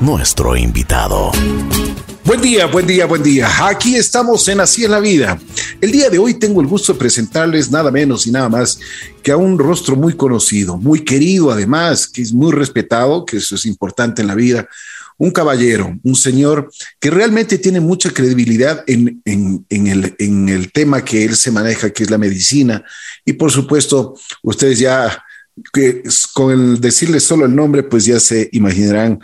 nuestro invitado. Buen día, buen día, buen día. Aquí estamos en Así en la Vida. El día de hoy tengo el gusto de presentarles nada menos y nada más que a un rostro muy conocido, muy querido además, que es muy respetado, que eso es importante en la vida. Un caballero, un señor que realmente tiene mucha credibilidad en, el, en el tema que él se maneja, que es la medicina. Y por supuesto, ustedes ya que con el decirles solo el nombre, pues ya se imaginarán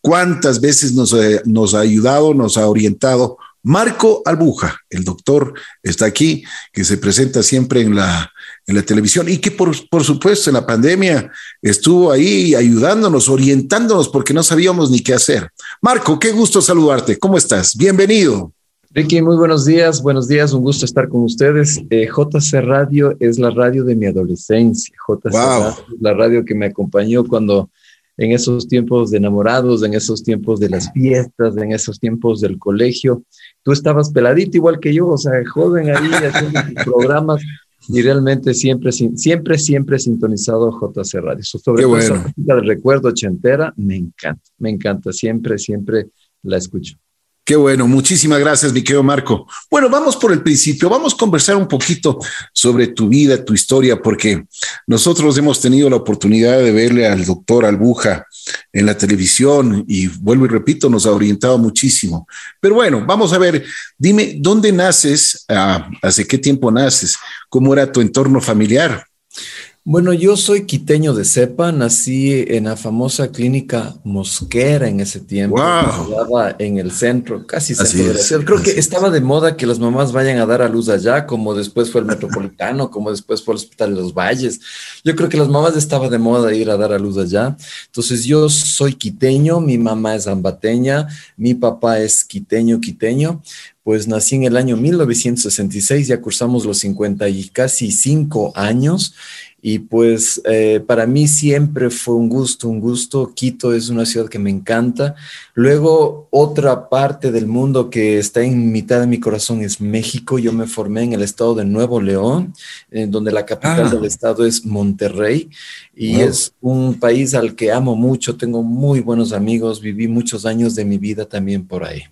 cuántas veces nos, eh, nos ha ayudado, nos ha orientado. Marco Albuja, el doctor, está aquí, que se presenta siempre en la, en la televisión y que por, por supuesto en la pandemia estuvo ahí ayudándonos, orientándonos, porque no sabíamos ni qué hacer. Marco, qué gusto saludarte. ¿Cómo estás? Bienvenido. Ricky, muy buenos días, buenos días, un gusto estar con ustedes. Eh, JC Radio es la radio de mi adolescencia. JC Radio es la radio que me acompañó cuando en esos tiempos de enamorados, en esos tiempos de las fiestas, en esos tiempos del colegio. Tú estabas peladito igual que yo, o sea, joven ahí haciendo programas y realmente siempre, siempre, siempre sintonizado JC Radio. Sobre todo bueno. del recuerdo ochentera, me encanta, me encanta, siempre, siempre la escucho. Qué bueno, muchísimas gracias, mi querido Marco. Bueno, vamos por el principio, vamos a conversar un poquito sobre tu vida, tu historia, porque nosotros hemos tenido la oportunidad de verle al doctor Albuja en la televisión y vuelvo y repito, nos ha orientado muchísimo. Pero bueno, vamos a ver, dime, ¿dónde naces? Ah, ¿Hace qué tiempo naces? ¿Cómo era tu entorno familiar? Bueno, yo soy quiteño de cepa, nací en la famosa clínica Mosquera en ese tiempo. Estaba en el centro, casi centro Creo que estaba de moda que las mamás vayan a dar a luz allá, como después fue el Metropolitano, como después fue el Hospital de los Valles. Yo creo que las mamás estaba de moda ir a dar a luz allá. Entonces yo soy quiteño, mi mamá es ambateña, mi papá es quiteño, quiteño pues nací en el año 1966, ya cursamos los 50 y casi 5 años y pues eh, para mí siempre fue un gusto, un gusto. Quito es una ciudad que me encanta. Luego otra parte del mundo que está en mitad de mi corazón es México. Yo me formé en el estado de Nuevo León, en donde la capital del ah. estado es Monterrey. Y es un país al que amo mucho. Tengo muy buenos amigos. Viví muchos años de mi vida también por ahí.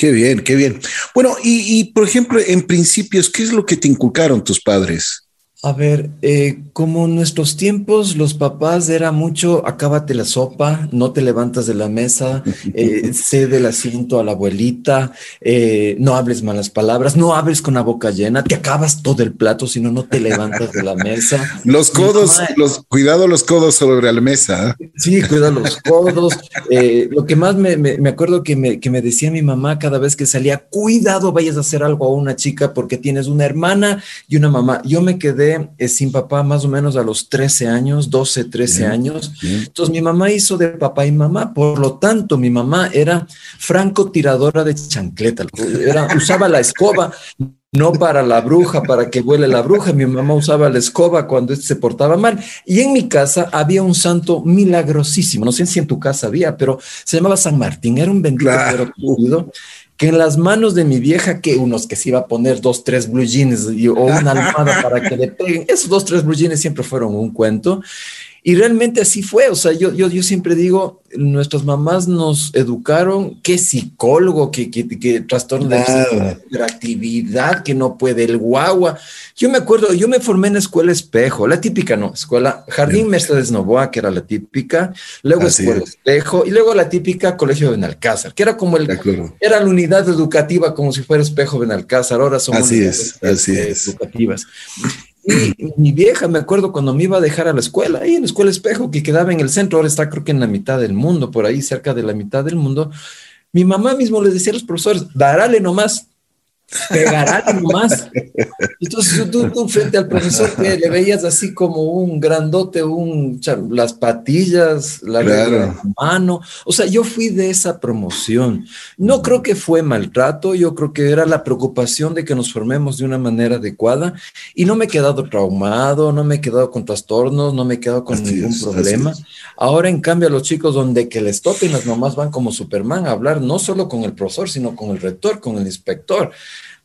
Qué bien, qué bien. Bueno, y, y por ejemplo, en principios, ¿qué es lo que te inculcaron tus padres? A ver, eh, como en nuestros tiempos los papás era mucho, acábate la sopa, no te levantas de la mesa, eh, cede el asiento a la abuelita, eh, no hables malas palabras, no hables con la boca llena, te acabas todo el plato, si no, no te levantas de la mesa. Los codos, los, cuidado los codos sobre la mesa. Sí, cuida los codos. lo que más me, me, acuerdo que me, que me decía mi mamá cada vez que salía, cuidado, vayas a hacer algo a una chica porque tienes una hermana y una mamá. Yo me quedé sin papá más o menos a los 13 años, 12, 13 años. Entonces mi mamá hizo de papá y mamá, por lo tanto mi mamá era francotiradora de chancleta, era, usaba la escoba no para la bruja, para que huele la bruja. Mi mamá usaba la escoba cuando este se portaba mal. Y en mi casa había un santo milagrosísimo. No sé si en tu casa había, pero se llamaba San Martín. Era un bendito pero que en las manos de mi vieja, que unos que se iba a poner dos, tres blue jeans o una almohada para que le peguen, esos dos, tres blue jeans siempre fueron un cuento. Y realmente así fue, o sea, yo, yo, yo siempre digo, nuestras mamás nos educaron, qué psicólogo, qué, qué, trastorno de actividad, que no puede el guagua. Yo me acuerdo, yo me formé en la escuela Espejo, la típica, no, escuela Jardín Mercedes Novoa, que era la típica, luego escuela Espejo, y luego la típica Colegio Benalcázar, que era como el, era la unidad educativa como si fuera Espejo Benalcázar, ahora son así es, así es. Y mi vieja, me acuerdo cuando me iba a dejar a la escuela, ahí en la escuela Espejo, que quedaba en el centro, ahora está creo que en la mitad del mundo, por ahí cerca de la mitad del mundo, mi mamá mismo le decía a los profesores, darale nomás, pegará nomás. Entonces tú, tú, frente al profesor que le veías así como un grandote, un, las patillas, la mano. O sea, yo fui de esa promoción. No creo que fue maltrato, yo creo que era la preocupación de que nos formemos de una manera adecuada y no me he quedado traumado, no me he quedado con trastornos, no me he quedado con ningún problema. Ahora, en cambio, a los chicos donde que les toquen, las mamás van como Superman a hablar no solo con el profesor, sino con el rector, con el inspector.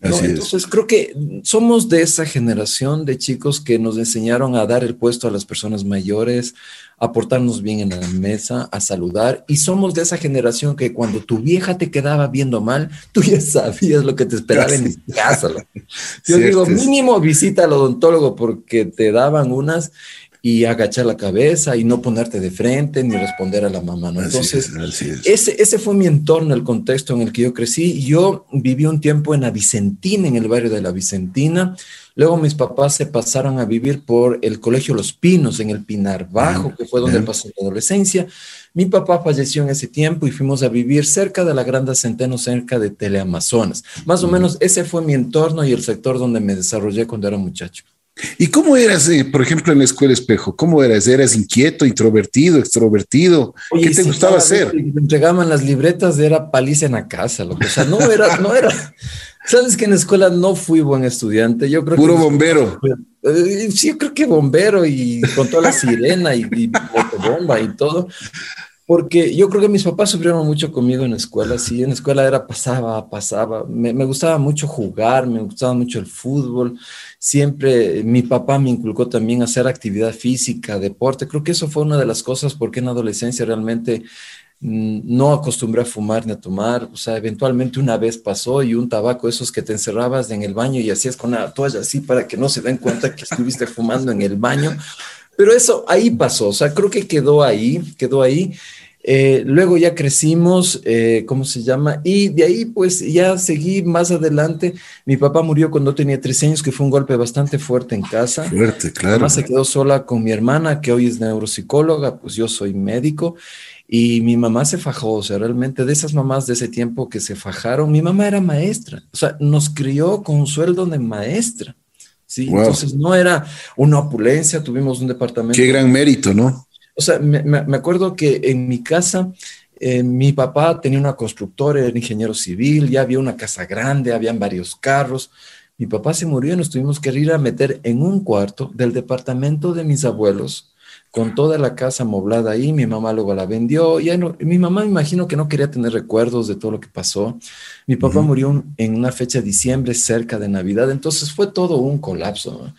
Entonces creo que somos de esa generación de chicos que nos enseñaron a dar el puesto a las personas mayores, a portarnos bien en la mesa, a saludar. Y somos de esa generación que cuando tu vieja te quedaba viendo mal, tú ya sabías lo que te esperaba en casa. Yo digo, mínimo visita al odontólogo porque te daban unas y agachar la cabeza y no ponerte de frente ni responder a la mamá. ¿no? Entonces, Ese, ese fue mi entorno, el contexto en el que yo crecí. Yo viví un tiempo en la Vicentina, en el barrio de la Vicentina. Luego mis papás se pasaron a vivir por el Colegio Los Pinos, en el Pinar Bajo, que fue donde pasó la adolescencia. Mi papá falleció en ese tiempo y fuimos a vivir cerca de la Grande Centeno, cerca de Teleamazonas. Más o menos ese fue mi entorno y el sector donde me desarrollé cuando era muchacho. ¿Y cómo eras, eh, por ejemplo, en la escuela espejo? ¿Cómo eras? ¿Eras inquieto, introvertido, extrovertido? ¿Qué te gustaba hacer? Me entregaban las libretas, era paliza en la casa, lo que, o sea, no era, no era, sabes que en la escuela no fui buen estudiante, yo creo Puro bombero. Eh, sí, yo creo que bombero y con toda la sirena y, y bomba y todo. Porque yo creo que mis papás sufrieron mucho conmigo en la escuela, sí, en la escuela era pasaba, pasaba, me, me, gustaba mucho jugar, me gustaba mucho el fútbol, siempre mi papá me inculcó también hacer actividad física, deporte, creo que eso fue una de las cosas porque en adolescencia realmente mm, no acostumbré a fumar ni a tomar, o sea, eventualmente una vez pasó y un tabaco, esos que te encerrabas en el baño y hacías con una toalla así para que no se den cuenta que estuviste fumando en el baño, pero eso ahí pasó, o sea, creo que quedó ahí, quedó ahí. Eh, luego ya crecimos, eh, ¿cómo se llama? Y de ahí pues ya seguí más adelante. Mi papá murió cuando tenía 13 años, que fue un golpe bastante fuerte en casa. Fuerte, claro. Además se quedó sola con mi hermana, que hoy es neuropsicóloga, pues yo soy médico. Y mi mamá se fajó, o sea, realmente de esas mamás de ese tiempo que se fajaron, mi mamá era maestra, o sea, nos crió con un sueldo de maestra. Sí, entonces no era una opulencia, tuvimos un departamento. Qué gran mérito, ¿no? O sea, me, me acuerdo que en mi casa eh, mi papá tenía una constructora, era ingeniero civil, ya había una casa grande, habían varios carros. Mi papá se murió y nos tuvimos que ir a meter en un cuarto del departamento de mis abuelos, con toda la casa amoblada ahí. Mi mamá luego la vendió. Y mi mamá me imagino que no quería tener recuerdos de todo lo que pasó. Mi papá murió en una fecha de diciembre cerca de Navidad, entonces fue todo un colapso.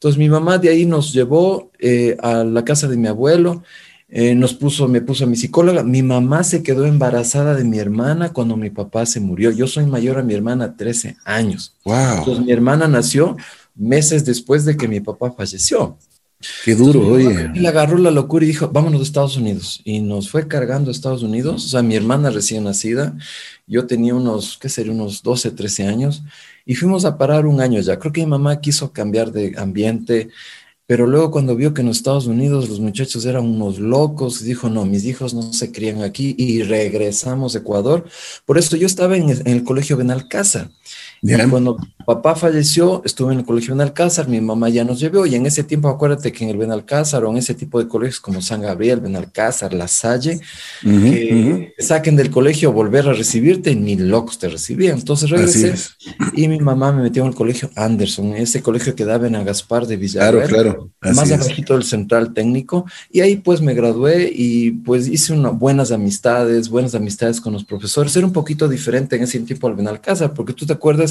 Entonces mi mamá de ahí nos llevó eh, a la casa de mi abuelo, eh, nos puso, me puso a mi psicóloga. Mi mamá se quedó embarazada de mi hermana cuando mi papá se murió. Yo soy mayor a mi hermana 13 años. Wow. Entonces mi hermana nació meses después de que mi papá falleció. Qué duro, oye. Y le agarró la locura y dijo, vámonos a Estados Unidos. Y nos fue cargando a Estados Unidos. O sea, mi hermana recién nacida, yo tenía unos, ¿qué sería? Unos 12, 13 años. Y fuimos a parar un año ya. Creo que mi mamá quiso cambiar de ambiente, pero luego cuando vio que en Estados Unidos los muchachos eran unos locos, dijo, no, mis hijos no se crían aquí y regresamos a Ecuador. Por eso yo estaba en, en el colegio Benalcázar. Y cuando papá falleció, estuve en el colegio Benalcázar, mi mamá ya nos llevó y en ese tiempo acuérdate que en el Benalcázar o en ese tipo de colegios como San Gabriel, Benalcázar, La Salle, que saquen del colegio volver a recibirte, ni locos te recibían. Entonces regresé y mi mamá me metió en el colegio Anderson, ese colegio que daba en Agaspar de Villarreal, claro, claro. más abajito del central técnico y ahí pues me gradué y pues hice unas buenas amistades, buenas amistades con los profesores. Era un poquito diferente en ese tiempo al Benalcázar, porque tú te acuerdas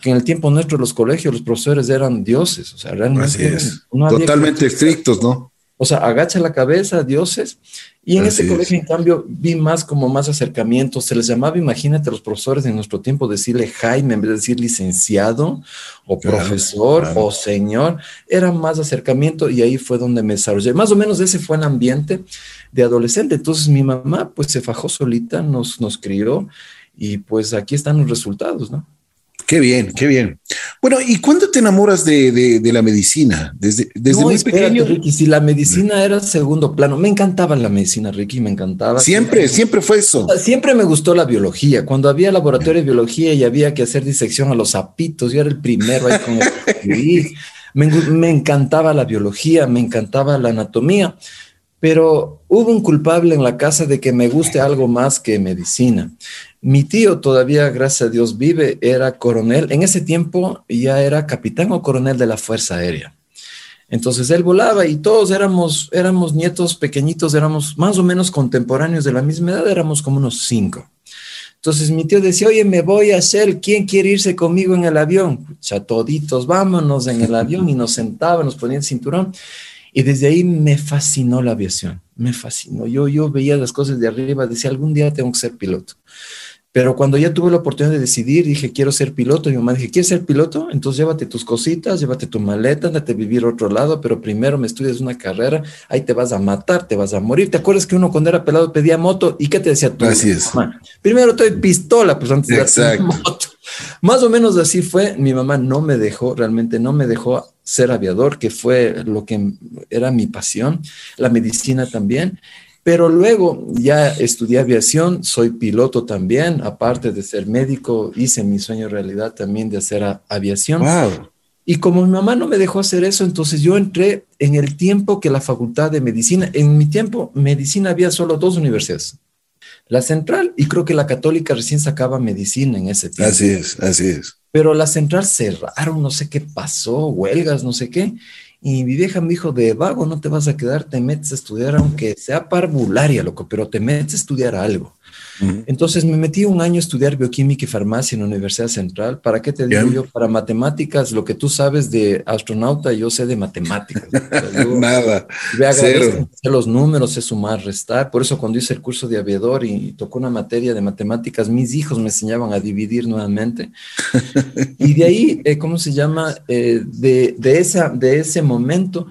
que en el tiempo nuestro los colegios, los profesores eran dioses, o sea, realmente totalmente estrictos, ¿no? O sea, agacha la cabeza, dioses. Y en ese colegio, en cambio, vi más como más acercamientos. Se les llamaba, imagínate, los profesores en nuestro tiempo decirle Jaime en vez de decir licenciado o profesor o señor. Era más acercamiento y ahí fue donde me desarrollé. Más o menos ese fue el ambiente de adolescente. Entonces mi mamá pues se fajó solita, nos, nos crió y pues aquí están los resultados, ¿no? Qué bien, qué bien. Bueno, ¿y cuándo te enamoras de, de, la medicina? Desde, desde muy pequeño. Ricky, si la medicina era segundo plano, me encantaba la medicina, Ricky, me encantaba. Siempre, siempre fue eso. Siempre me gustó la biología. Cuando había laboratorio de biología y había que hacer disección a los sapitos, yo era el primero ahí con el... me, me encantaba la biología, me encantaba la anatomía pero hubo un culpable en la casa de que me guste algo más que medicina. Mi tío todavía, gracias a Dios, vive, era coronel. En ese tiempo ya era capitán o coronel de la Fuerza Aérea. Entonces él volaba y todos éramos, éramos nietos pequeñitos, éramos más o menos contemporáneos de la misma edad, éramos como unos cinco. Entonces mi tío decía, oye, me voy a hacer, ¿quién quiere irse conmigo en el avión? Ya toditos, vámonos en el avión y nos sentaban, nos ponían el cinturón. Y desde ahí me fascinó la aviación, me fascinó. Yo, yo veía las cosas de arriba, decía, algún día tengo que ser piloto. Pero cuando ya tuve la oportunidad de decidir, dije, quiero ser piloto. Y mi mamá dije, ¿quieres ser piloto? Entonces llévate tus cositas, llévate tu maleta, andate a vivir a otro lado, pero primero me estudias una carrera, ahí te vas a matar, te vas a morir. ¿Te acuerdas que uno cuando era pelado pedía moto? ¿Y qué te decía tú? Así es. Primero te doy pistola, pues antes de hacer moto. Más o menos así fue. Mi mamá no me dejó, realmente no me dejó ser aviador, que fue lo que era mi pasión, la medicina también. Pero luego ya estudié aviación, soy piloto también, aparte de ser médico, hice mi sueño realidad también de hacer aviación. Y como mi mamá no me dejó hacer eso, entonces yo entré en el tiempo que la facultad de medicina, en mi tiempo, medicina había solo dos universidades. La central y creo que la católica recién sacaba medicina en ese tiempo. Así es, así es. Pero la central cerraron, no sé qué pasó, huelgas, no sé qué. Y mi vieja me dijo, de vago no te vas a quedar, te metes a estudiar, aunque sea parvularia, loco, pero te metes a estudiar algo. Entonces me metí un año a estudiar bioquímica y farmacia en la Universidad Central. ¿Para qué te digo yo? Para matemáticas, lo que tú sabes de astronauta, yo sé de matemáticas. Nada. Me agradezco los números, sé sumar, restar. Por eso cuando hice el curso de aviador y, tocó una materia de matemáticas, mis hijos me enseñaban a dividir nuevamente. y de ahí, eh, ¿cómo se llama? Eh, de, de, esa, de ese momento,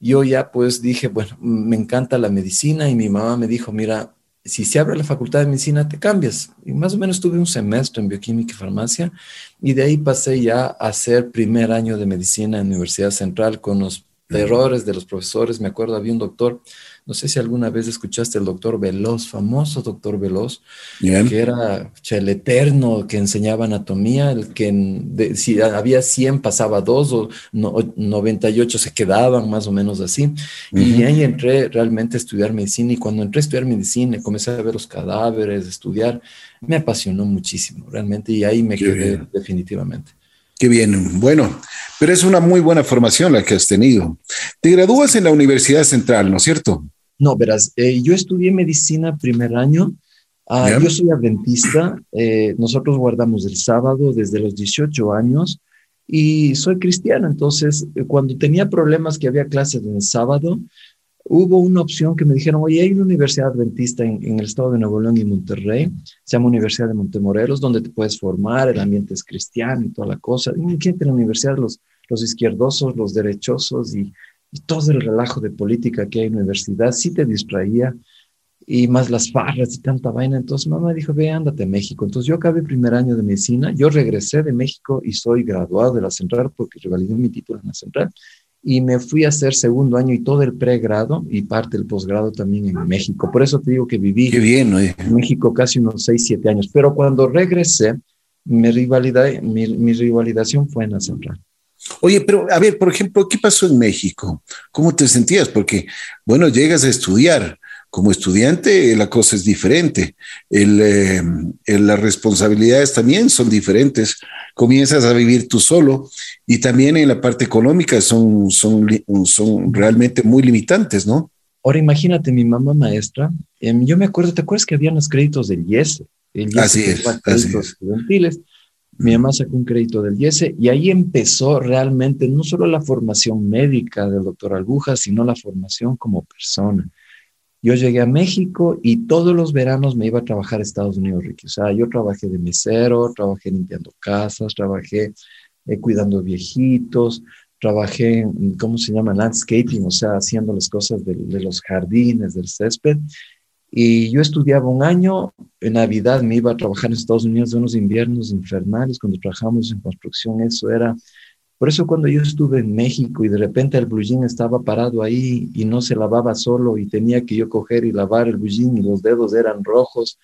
yo ya pues dije, bueno, me encanta la medicina y mi mamá me dijo, mira, si se abre la facultad de medicina, te cambias. Y más o menos tuve un semestre en bioquímica y farmacia y de ahí pasé ya a hacer primer año de medicina en Universidad Central con los errores de los profesores. Me acuerdo, había un doctor no sé si alguna vez escuchaste el doctor Veloz, famoso doctor Veloz, que era el eterno que enseñaba anatomía, el que si había 100 pasaba dos o 98 se quedaban, más o menos así. Y ahí entré realmente a estudiar medicina y cuando entré a estudiar medicina, comencé a ver los cadáveres, estudiar, me apasionó muchísimo realmente y ahí me quedé definitivamente. Qué bien. Bueno, pero es una muy buena formación la que has tenido. Te gradúas en la Universidad Central, ¿no es cierto? No, verás, eh, yo estudié medicina primer año. Ah, yo soy adventista. Eh, nosotros guardamos el sábado desde los 18 años y soy cristiano. Entonces, eh, cuando tenía problemas que había clases en el sábado, hubo una opción que me dijeron, oye, hay una universidad adventista en, el estado de Nuevo León y Monterrey, se llama Universidad de Montemorelos, donde te puedes formar, el ambiente es cristiano y toda la cosa. Imagínate la universidad, los, los izquierdosos, los derechosos y, y, todo el relajo de política que hay en la universidad, sí te distraía y más las farras y tanta vaina. Entonces mamá dijo, ve, ándate a México. Entonces yo acabé primer año de medicina, yo regresé de México y soy graduado de la Central porque revalidé mi título en la Central y me fui a hacer segundo año y todo el pregrado y parte del posgrado también en México. Por eso te digo que viví bien, en México casi unos 6, 7 años. Pero cuando regresé, mi, rivalidad, mi, mi rivalización fue en la central. Oye, pero a ver, por ejemplo, ¿qué pasó en México? ¿Cómo te sentías? Porque, bueno, llegas a estudiar, como estudiante la cosa es diferente, eh, las responsabilidades también son diferentes, comienzas a vivir tú solo y también en la parte económica son, son, son realmente muy limitantes, ¿no? Ahora imagínate, mi mamá maestra, em, yo me acuerdo, ¿te acuerdas que habían los créditos del IESE? El así es, así es. Mi mamá sacó un crédito del IESE y ahí empezó realmente no solo la formación médica del doctor Albuja, sino la formación como persona. Yo llegué a México y todos los veranos me iba a trabajar a Estados Unidos, Ricky. O sea, yo trabajé de mesero, trabajé limpiando casas, trabajé eh, cuidando viejitos, trabajé en, ¿cómo se llama? Landscaping, o sea, haciendo las cosas de los jardines, del césped. Y yo estudiaba un año, en Navidad me iba a trabajar en Estados Unidos de unos inviernos infernales, cuando trabajamos en construcción, eso era. Por eso cuando yo estuve en México y de repente el blue estaba parado ahí y no se lavaba solo y tenía que yo coger y lavar el blue y los dedos eran rojos,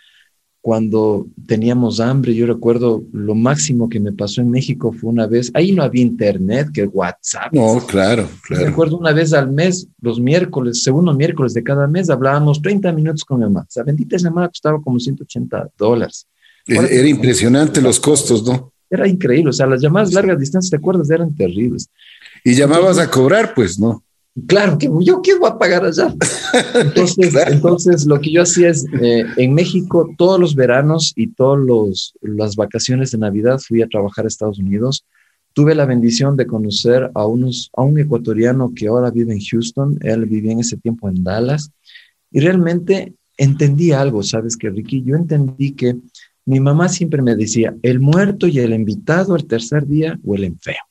cuando teníamos hambre, yo recuerdo lo máximo que me pasó en México fue una vez, ahí no había internet, que WhatsApp. No, claro, claro. Recuerdo una vez al mes, los miércoles, segundo miércoles de cada mes, hablábamos 30 minutos con mi mamá. O sea, bendita semana costaba como 180 dólares. Era impresionante los costos, ¿no? Era increíble, o sea, las llamadas largas distancias, ¿te acuerdas? Eran terribles. Y llamabas a cobrar, pues, ¿no? Claro, que yo qué voy a pagar allá. Entonces, entonces lo que yo hacía es, eh, en México, todos los veranos y todas las vacaciones de Navidad fui a trabajar a Estados Unidos. Tuve la bendición de conocer a, unos, a un ecuatoriano que ahora vive en Houston. Él vivía en ese tiempo en Dallas. Y realmente entendí algo, ¿sabes qué, Ricky? Yo entendí que mi mamá siempre me decía, el muerto y el invitado el tercer día huelen feo.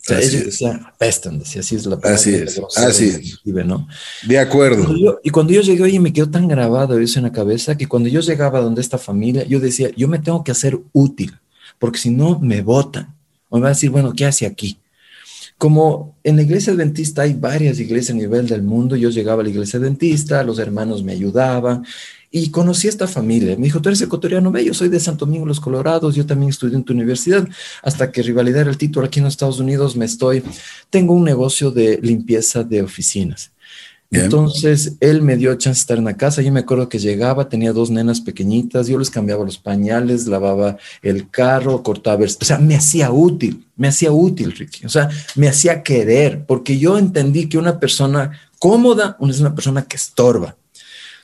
O sea, decía, apestan, decía, así es la palabra. Así es, así es. ¿no? De acuerdo. y cuando yo llegué, oye, me quedó tan grabado eso en la cabeza que cuando yo llegaba donde esta familia, yo decía, yo me tengo que hacer útil, porque si no, me votan. O me va a decir, bueno, ¿qué hace aquí? Como en la iglesia adventista hay varias iglesias a nivel del mundo, yo llegaba a la iglesia adventista, los hermanos me ayudaban y conocí a esta familia. Me dijo, tú eres ecuatoriano, ve, yo soy de Santo Domingo, Los Colorados, yo también estudié en tu universidad, hasta que rivalidad el título aquí en los Estados Unidos me estoy, tengo un negocio de limpieza de oficinas. Entonces él me dio chance de estar en la casa. Yo me acuerdo que llegaba, tenía dos nenas pequeñitas, yo les cambiaba los pañales, lavaba el carro, cortaba, o sea, me hacía útil, me hacía útil, Ricky. O sea, me hacía querer, porque yo entendí que una persona cómoda es una persona que estorba.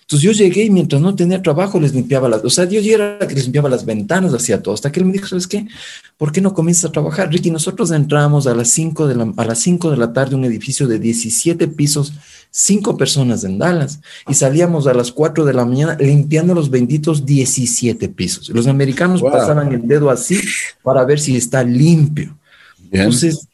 Entonces yo llegué y mientras no tenía trabajo les limpiaba las, o sea, yo era que les limpiaba las ventanas, hacía todo, hasta que él me dijo, ¿sabes qué? ¿Por qué no comienzas a trabajar? Ricky, nosotros entramos a las 5 de la, a las 5 de la tarde un edificio de 17 pisos, cinco personas en Dallas, y salíamos a las 4 de la mañana limpiando los benditos 17 pisos. Los americanos pasaban el dedo así para ver si está limpio. Entonces,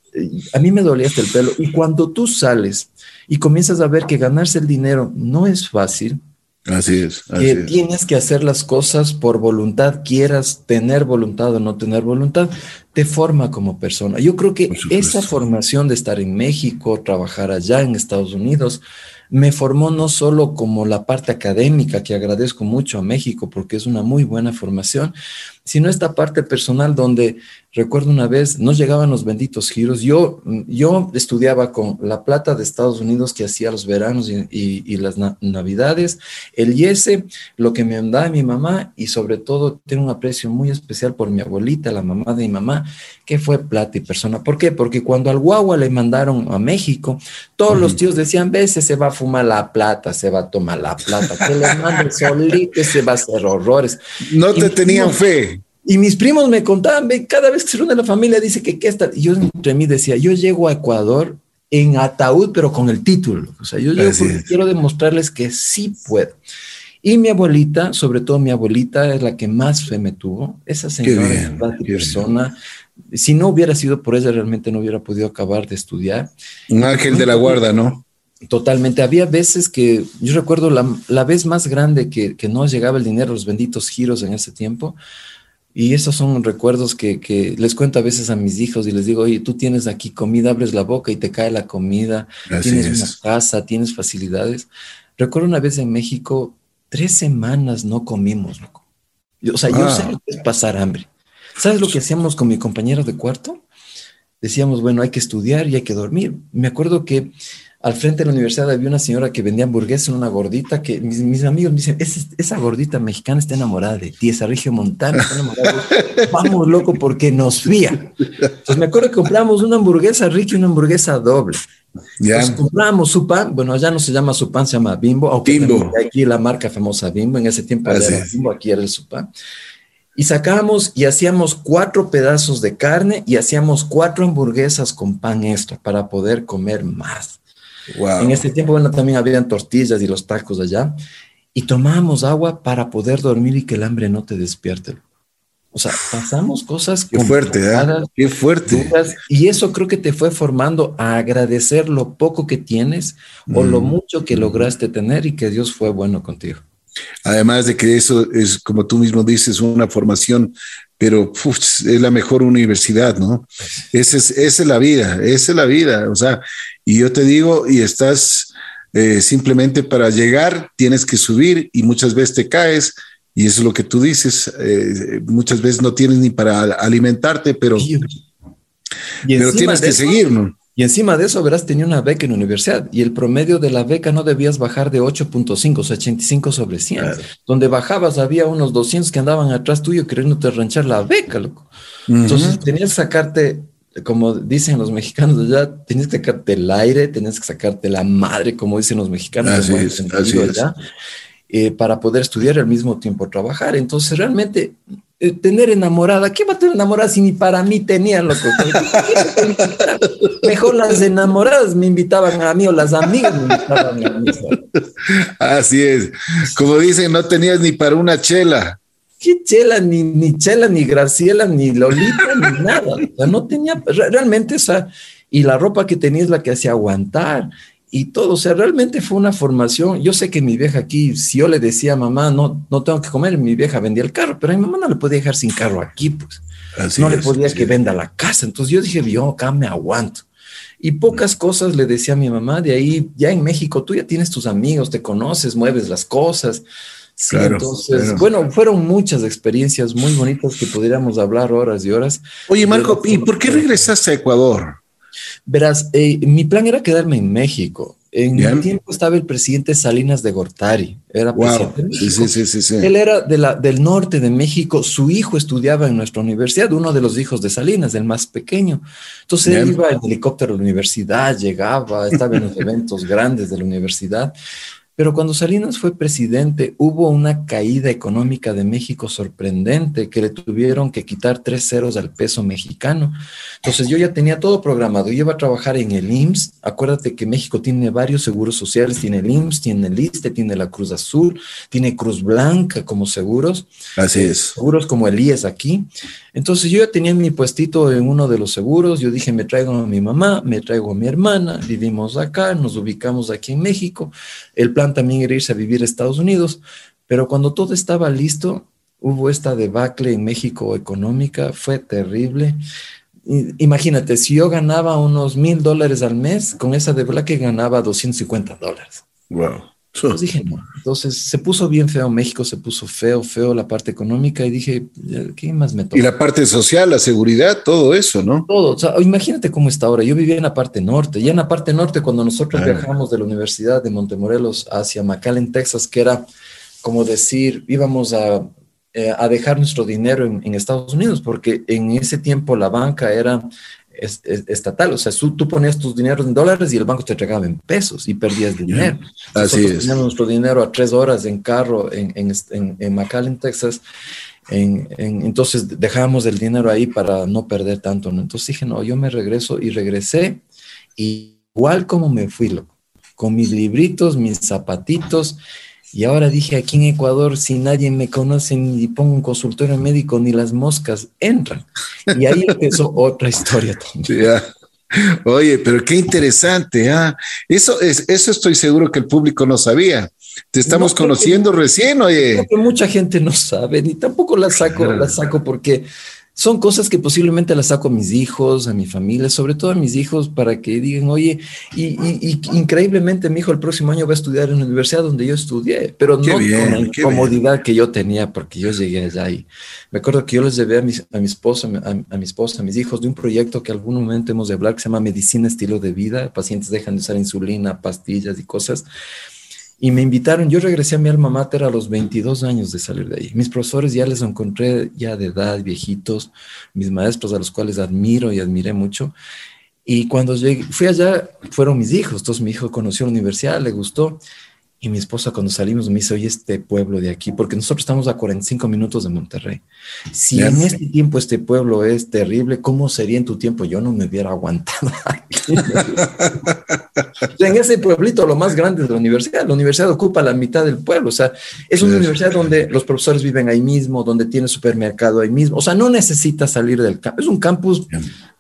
a mí me dolía hasta el pelo. Y cuando tú sales y comienzas a ver que ganarse el dinero no es fácil, Así es. que tienes que hacer las cosas por voluntad, quieras tener voluntad o no tener voluntad, te forma como persona. Yo creo que esa formación de estar en México, trabajar allá en Estados Unidos, me formó no solo como la parte académica, que agradezco mucho a México porque es una muy buena formación, sino esta parte personal donde recuerdo una vez nos llegaban los benditos giros. Yo, yo estudiaba con la plata de Estados Unidos que hacía los veranos y, las navidades, el yese, lo que me andaba mi mamá y sobre todo tengo un aprecio muy especial por mi abuelita, la mamá de mi mamá, que fue plata y persona. ¿Por qué? Porque cuando al guagua le mandaron a México, todos los tíos decían, veces se va a fumar la plata, se va a tomar la plata, que le manden solito, se va a hacer horrores. No te tenían fe. Y mis primos me contaban, cada vez que se reúne la familia dice que qué está. Y yo entre mí decía, yo llego a Ecuador en ataúd, pero con el título. O sea, yo llego porque quiero demostrarles que sí puedo. Y mi abuelita, sobre todo mi abuelita, es la que más fe me tuvo. Esa señora, es una persona, si no hubiera sido por ella, realmente no hubiera podido acabar de estudiar. Un ángel de la guarda, ¿no? Totalmente. Había veces que, yo recuerdo la, la vez más grande que, que no llegaba el dinero, los benditos giros en ese tiempo, y esos son recuerdos que, les cuento a veces a mis hijos y les digo, oye, tú tienes aquí comida, abres la boca y te cae la comida, tienes una casa, tienes facilidades. Recuerdo una vez en México, tres semanas no comimos, loco. o sea, yo sé lo que es pasar hambre. ¿Sabes lo que hacíamos con mi compañero de cuarto? Decíamos, bueno, hay que estudiar y hay que dormir. Me acuerdo que al frente de la universidad había una señora que vendía hamburguesas en una gordita que mis, amigos me dicen, esa, gordita mexicana está enamorada de ti, esa Regio Montana está enamorada de Vamos, loco, porque nos fía. Entonces me acuerdo que compramos una hamburguesa rica y una hamburguesa doble. Entonces compramos su pan, bueno, ya no se llama su pan, se llama Bimbo, aunque Bimbo. aquí la marca famosa Bimbo, en ese tiempo era Bimbo, aquí era el su pan. Y sacábamos y hacíamos cuatro pedazos de carne y hacíamos cuatro hamburguesas con pan extra para poder comer más. En este tiempo, bueno, también habían tortillas y los tacos allá. Y tomábamos agua para poder dormir y que el hambre no te despierte. O sea, pasamos cosas Qué fuerte, ¿eh? Qué fuerte. y eso creo que te fue formando a agradecer lo poco que tienes o lo mm. mucho que lograste tener y que Dios fue bueno contigo. Además de que eso es, como tú mismo dices, una formación, pero es la mejor universidad, ¿no? Esa es, esa es la vida, esa es la vida. O sea, y yo te digo, y estás eh, simplemente para llegar, tienes que subir y muchas veces te caes. Y eso es lo que tú dices. Eh, muchas veces no tienes ni para alimentarte, pero, pero tienes que seguir, ¿no? Y encima de eso habrás tenido una beca en la universidad y el promedio de la beca no debías bajar de 8.5, o sea, 85 sobre 100. Donde bajabas había unos 200 que andaban atrás tuyo queriéndote ranchar la beca, loco. Entonces tenías que sacarte como dicen los mexicanos ya tenías que sacarte el aire, tenías que sacarte la madre, como dicen los mexicanos. Así es, así es. Eh, para poder estudiar y al mismo tiempo trabajar. Entonces, realmente, eh, tener enamorada, ¿qué va a tener enamorada si ni para mí tenían, loco? Mejor las enamoradas me invitaban a mí o las amigas me invitaban a mí. Así es. Como dicen, no tenías ni para una chela. ¿Qué chela? Ni, ni chela, ni Graciela, ni Lolita, ni nada. O sea, no tenía, realmente, o sea, y la ropa que tenía es la que hacía aguantar y todo, o sea, realmente fue una formación. Yo sé que mi vieja aquí, si yo le decía a mamá, no, no tengo que comer, mi vieja vendía el carro, pero a mi mamá no le podía dejar sin carro aquí, pues. no le podía que venda la casa. Entonces yo dije, yo acá me aguanto. Y pocas cosas le decía a mi mamá, de ahí, ya en México, tú ya tienes tus amigos, te conoces, mueves las cosas. Sí, entonces, bueno, fueron muchas experiencias muy bonitas que pudiéramos hablar horas y horas. Oye, Marco, ¿y por qué regresaste a Ecuador? Verás, eh, mi plan era quedarme en México. En mi tiempo estaba el presidente Salinas de Gortari. Era presidente Sí, sí, sí, Él era de la, del norte de México. Su hijo estudiaba en nuestra universidad, uno de los hijos de Salinas, el más pequeño. Entonces él iba en helicóptero a la universidad, llegaba, estaba en los eventos grandes de la universidad. Pero cuando Salinas fue presidente, hubo una caída económica de México sorprendente que le tuvieron que quitar tres ceros al peso mexicano. Entonces yo ya tenía todo programado. Yo iba a trabajar en el IMSS. Acuérdate que México tiene varios seguros sociales. Tiene el IMSS, tiene el ISTE, tiene la Cruz Azul, tiene Cruz Blanca como seguros. Así eh, es. Seguros como el IES aquí. Entonces yo ya tenía mi puestito en uno de los seguros. Yo dije, me traigo a mi mamá, me traigo a mi hermana. Vivimos acá, nos ubicamos aquí en México. El plan también era irse a vivir a Estados Unidos, pero cuando todo estaba listo, hubo esta debacle en México económica, fue terrible. Imagínate, si yo ganaba unos mil dólares al mes, con esa debacle ganaba 250 dólares. Wow. Entonces dije, no. Entonces se puso bien feo México, se puso feo, feo la parte económica y dije, ¿qué más me toca? Y la parte social, la seguridad, todo eso, ¿no? Todo. O sea, imagínate cómo está ahora. Yo vivía en la parte norte. Y en la parte norte, cuando nosotros viajamos de la Universidad de Montemorelos hacia McAllen, Texas, que era como decir, íbamos a, eh, a dejar nuestro dinero en, en Estados Unidos, porque en ese tiempo la banca era estatal. O sea, tú, ponías tus dineros en dólares y el banco te entregaba en pesos y perdías dinero. Así es. Teníamos nuestro dinero a tres horas en carro en, en, en, McAllen, Texas. entonces dejábamos el dinero ahí para no perder tanto. Entonces dije, no, yo me regreso y regresé igual como me fui, loco, con mis libritos, mis zapatitos y ahora dije, aquí en Ecuador, si nadie me conoce ni pongo un consultorio médico, ni las moscas entran. Y ahí empezó otra historia también. Oye, pero qué interesante, ¿ah? Eso, es, eso estoy seguro que el público no sabía. Te estamos conociendo recién, oye. mucha gente no sabe, ni tampoco la saco, la saco porque son cosas que posiblemente las saco a mis hijos, a mi familia, sobre todo a mis hijos, para que digan, oye, y, increíblemente mi hijo el próximo año va a estudiar en la universidad donde yo estudié, pero no con la incomodidad que yo tenía, porque yo llegué allá y me acuerdo que yo les llevé a mi, a mi esposa, a, mi esposa, a mis hijos de un proyecto que algún momento hemos de hablar que se llama Medicina Estilo de Vida, pacientes dejan de usar insulina, pastillas y cosas, y me invitaron, yo regresé a mi alma mater a los 22 años de salir de ahí. Mis profesores ya les encontré ya de edad, viejitos, mis maestros a los cuales admiro y admiré mucho. Y cuando llegué, fui allá, fueron mis hijos. Entonces mi hijo conoció la universidad, le gustó. Y mi esposa cuando salimos me dice, oye, este pueblo de aquí, porque nosotros estamos a 45 minutos de Monterrey. Si en este tiempo este pueblo es terrible, ¿cómo sería en tu tiempo? Yo no me hubiera aguantado. en ese pueblito, lo más grande de la universidad, la universidad ocupa la mitad del pueblo. O sea, es una universidad donde los profesores viven ahí mismo, donde tiene supermercado ahí mismo. O sea, no necesita salir del campus. Es un campus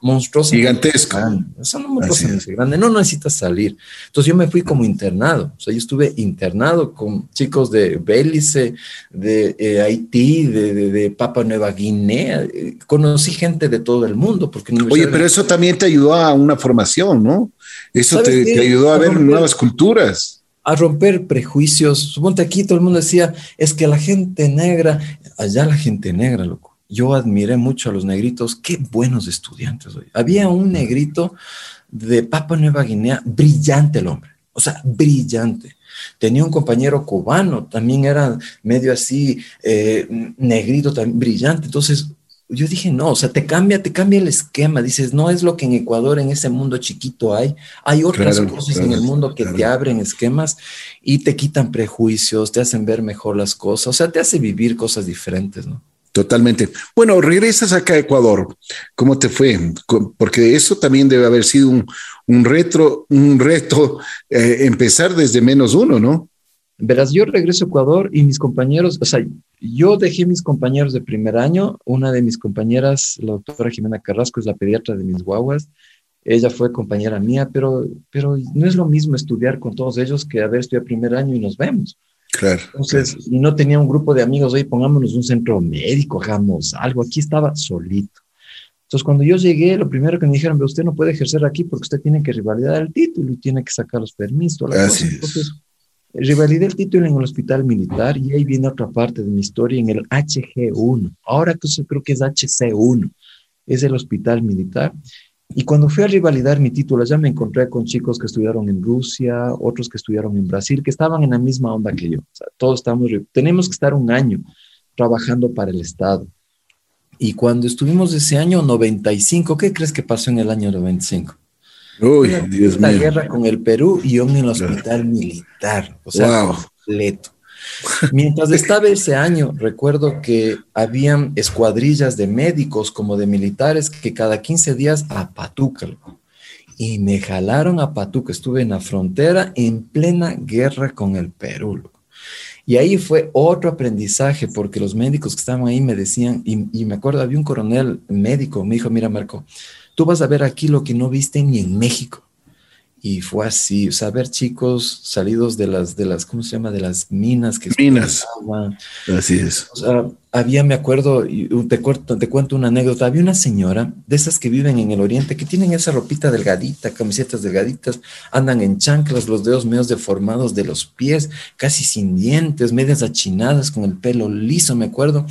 monstruoso. Gigantesco. Es un grande. No necesitas salir. Entonces yo me fui como internado. O sea, yo estuve internado con chicos de Belice, de eh, Haití, de, de, Papua Nueva Guinea. Conocí gente de todo el mundo. Porque Oye, pero eso también te ayudó a una formación, ¿no? Eso te, te, ayudó a, ver nuevas culturas a romper prejuicios. Suponte aquí todo el mundo decía, es que la gente negra, allá la gente negra, loco yo admiré mucho a los negritos, qué buenos estudiantes. Hoy. Había un negrito de Papua Nueva Guinea, brillante el hombre, o sea, brillante. Tenía un compañero cubano, también era medio así, eh, negrito, también brillante. Entonces, yo dije, no, o sea, te cambia, te cambia el esquema. Dices, no es lo que en Ecuador, en ese mundo chiquito hay. Hay otras cosas en el mundo que te abren esquemas y te quitan prejuicios, te hacen ver mejor las cosas, o sea, te hace vivir cosas diferentes, ¿no? Totalmente. Bueno, regresas acá a Ecuador. ¿Cómo te fue? Porque eso también debe haber sido un, un reto eh, empezar desde menos uno, ¿no? Verás, yo regreso a Ecuador y mis compañeros, o sea, yo dejé mis compañeros de primer año. Una de mis compañeras, la doctora Jimena Carrasco, es la pediatra de mis guaguas. Ella fue compañera mía, pero, pero no es lo mismo estudiar con todos ellos que haber estudiado primer año y nos vemos. Claro. Entonces, y no tenía un grupo de amigos, oye, pongámonos un centro médico, hagamos algo. Aquí estaba solito. Entonces, cuando yo llegué, lo primero que me dijeron, usted no puede ejercer aquí porque usted tiene que rivalidar el título y tiene que sacar los permisos. Así Entonces, rivalidé el título en el hospital militar y ahí viene otra parte de mi historia en el HG1. Ahora creo que es HC1, es el hospital militar. Y cuando fui a rivalidar mi título, ya me encontré con chicos que estudiaron en Rusia, otros que estudiaron en Brasil, que estaban en la misma onda que yo. O sea, todos estamos, tenemos que estar un año trabajando para el Estado. Y cuando estuvimos ese año 95, ¿qué crees que pasó en el año 95? Uy, Dios mío. guerra con el Perú y yo en el hospital militar. O sea, completo. Mientras estaba ese año, recuerdo que habían escuadrillas de médicos como de militares que cada 15 días a Patuca. Y me jalaron a Patuca. Estuve en la frontera en plena guerra con el Perú. Y ahí fue otro aprendizaje, porque los médicos que estaban ahí me decían, y, y me acuerdo, había un coronel médico, me dijo, mira Marco, tú vas a ver aquí lo que no viste ni en México. Y fue así, o sea, ver chicos salidos de las, de las, ¿cómo se llama? De las minas que Minas. Así es. O sea, había, me acuerdo, y te, cuento, te cuento una anécdota, había una señora de esas que viven en el oriente, que tienen esa ropita delgadita, camisetas delgaditas, andan en chanclas, los dedos medios deformados de los pies, casi sin dientes, medias achinadas, con el pelo liso, me acuerdo.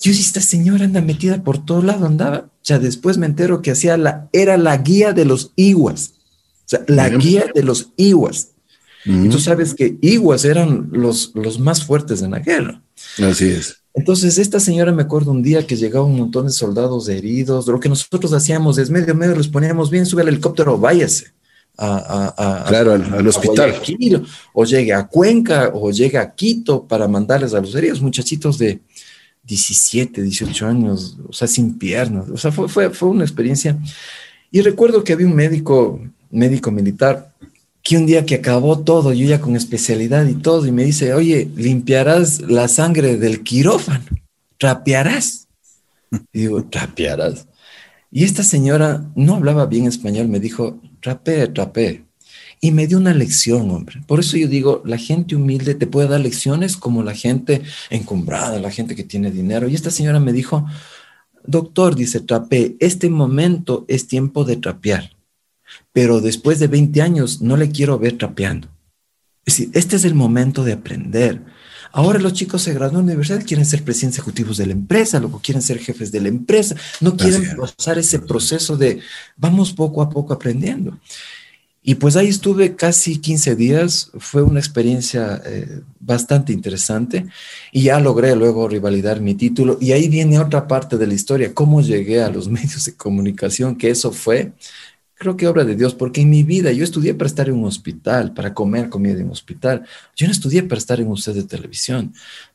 Yo dije, esta señora anda metida por todo lado, andaba. O sea, después me entero que hacía la, era la guía de los iguas. O sea, la guía de los iguas. Y tú sabes que iguas eran los, los más fuertes en la guerra. Así es. Entonces, esta señora me acuerdo un día que llegaba un montón de soldados heridos. Lo que nosotros hacíamos es medio, medio les poníamos bien, sube al helicóptero, váyase. A, claro, al, hospital. o llegue a Cuenca o llegue a Quito para mandarles a los heridos, muchachitos de, 17, 18 años, o sea, sin piernas. O sea, fue, fue, fue una experiencia. Y recuerdo que había un médico, médico militar, que un día que acabó todo, yo ya con especialidad y todo, y me dice, oye, limpiarás la sangre del quirófano, trapearás. Y digo, trapearás. Y esta señora no hablaba bien español, me dijo, trapee, trapee y me dio una lección, hombre. Por eso yo digo, la gente humilde te puede dar lecciones como la gente encumbrada, la gente que tiene dinero. Y esta señora me dijo, doctor, dice, trape, este momento es tiempo de trapear, pero después de 20 años no le quiero ver trapeando. Es decir, este es el momento de aprender. Ahora los chicos se gradúan de universidad, quieren ser presidentes ejecutivos de la empresa, luego quieren ser jefes de la empresa, no quieren pasar ese proceso de vamos poco a poco aprendiendo. Y pues ahí estuve casi 15 días, fue una experiencia eh, bastante interesante y ya logré luego rivalidar mi título y ahí viene otra parte de la historia, cómo llegué a los medios de comunicación, que eso fue, creo que obra de Dios, porque en mi vida yo estudié para estar en un hospital, para comer comida en un hospital, yo no estudié para estar en un set de televisión,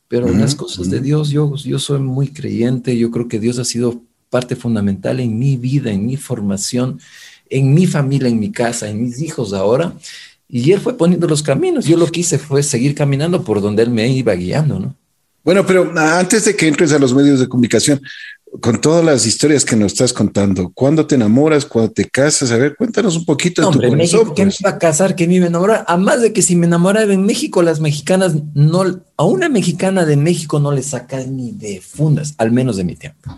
pero en las cosas de Dios yo, yo soy muy creyente, yo creo que Dios ha sido parte fundamental en mi vida, en mi formación en mi familia, en mi casa, en mis hijos ahora. Y él fue poniendo los caminos. Yo lo que hice fue seguir caminando por donde él me iba guiando, ¿no? Bueno, pero antes de que entres a los medios de comunicación, con todas las historias que nos estás contando, ¿cuándo te enamoras? ¿Cuándo te casas? A ver, cuéntanos un poquito de tu hombre, México, ¿Quién me iba a casar? ¿Quién me iba a enamorar? Además de que si me enamoraba en México, las mexicanas no, a una mexicana de México no le sacas ni de fundas, al menos de mi tiempo.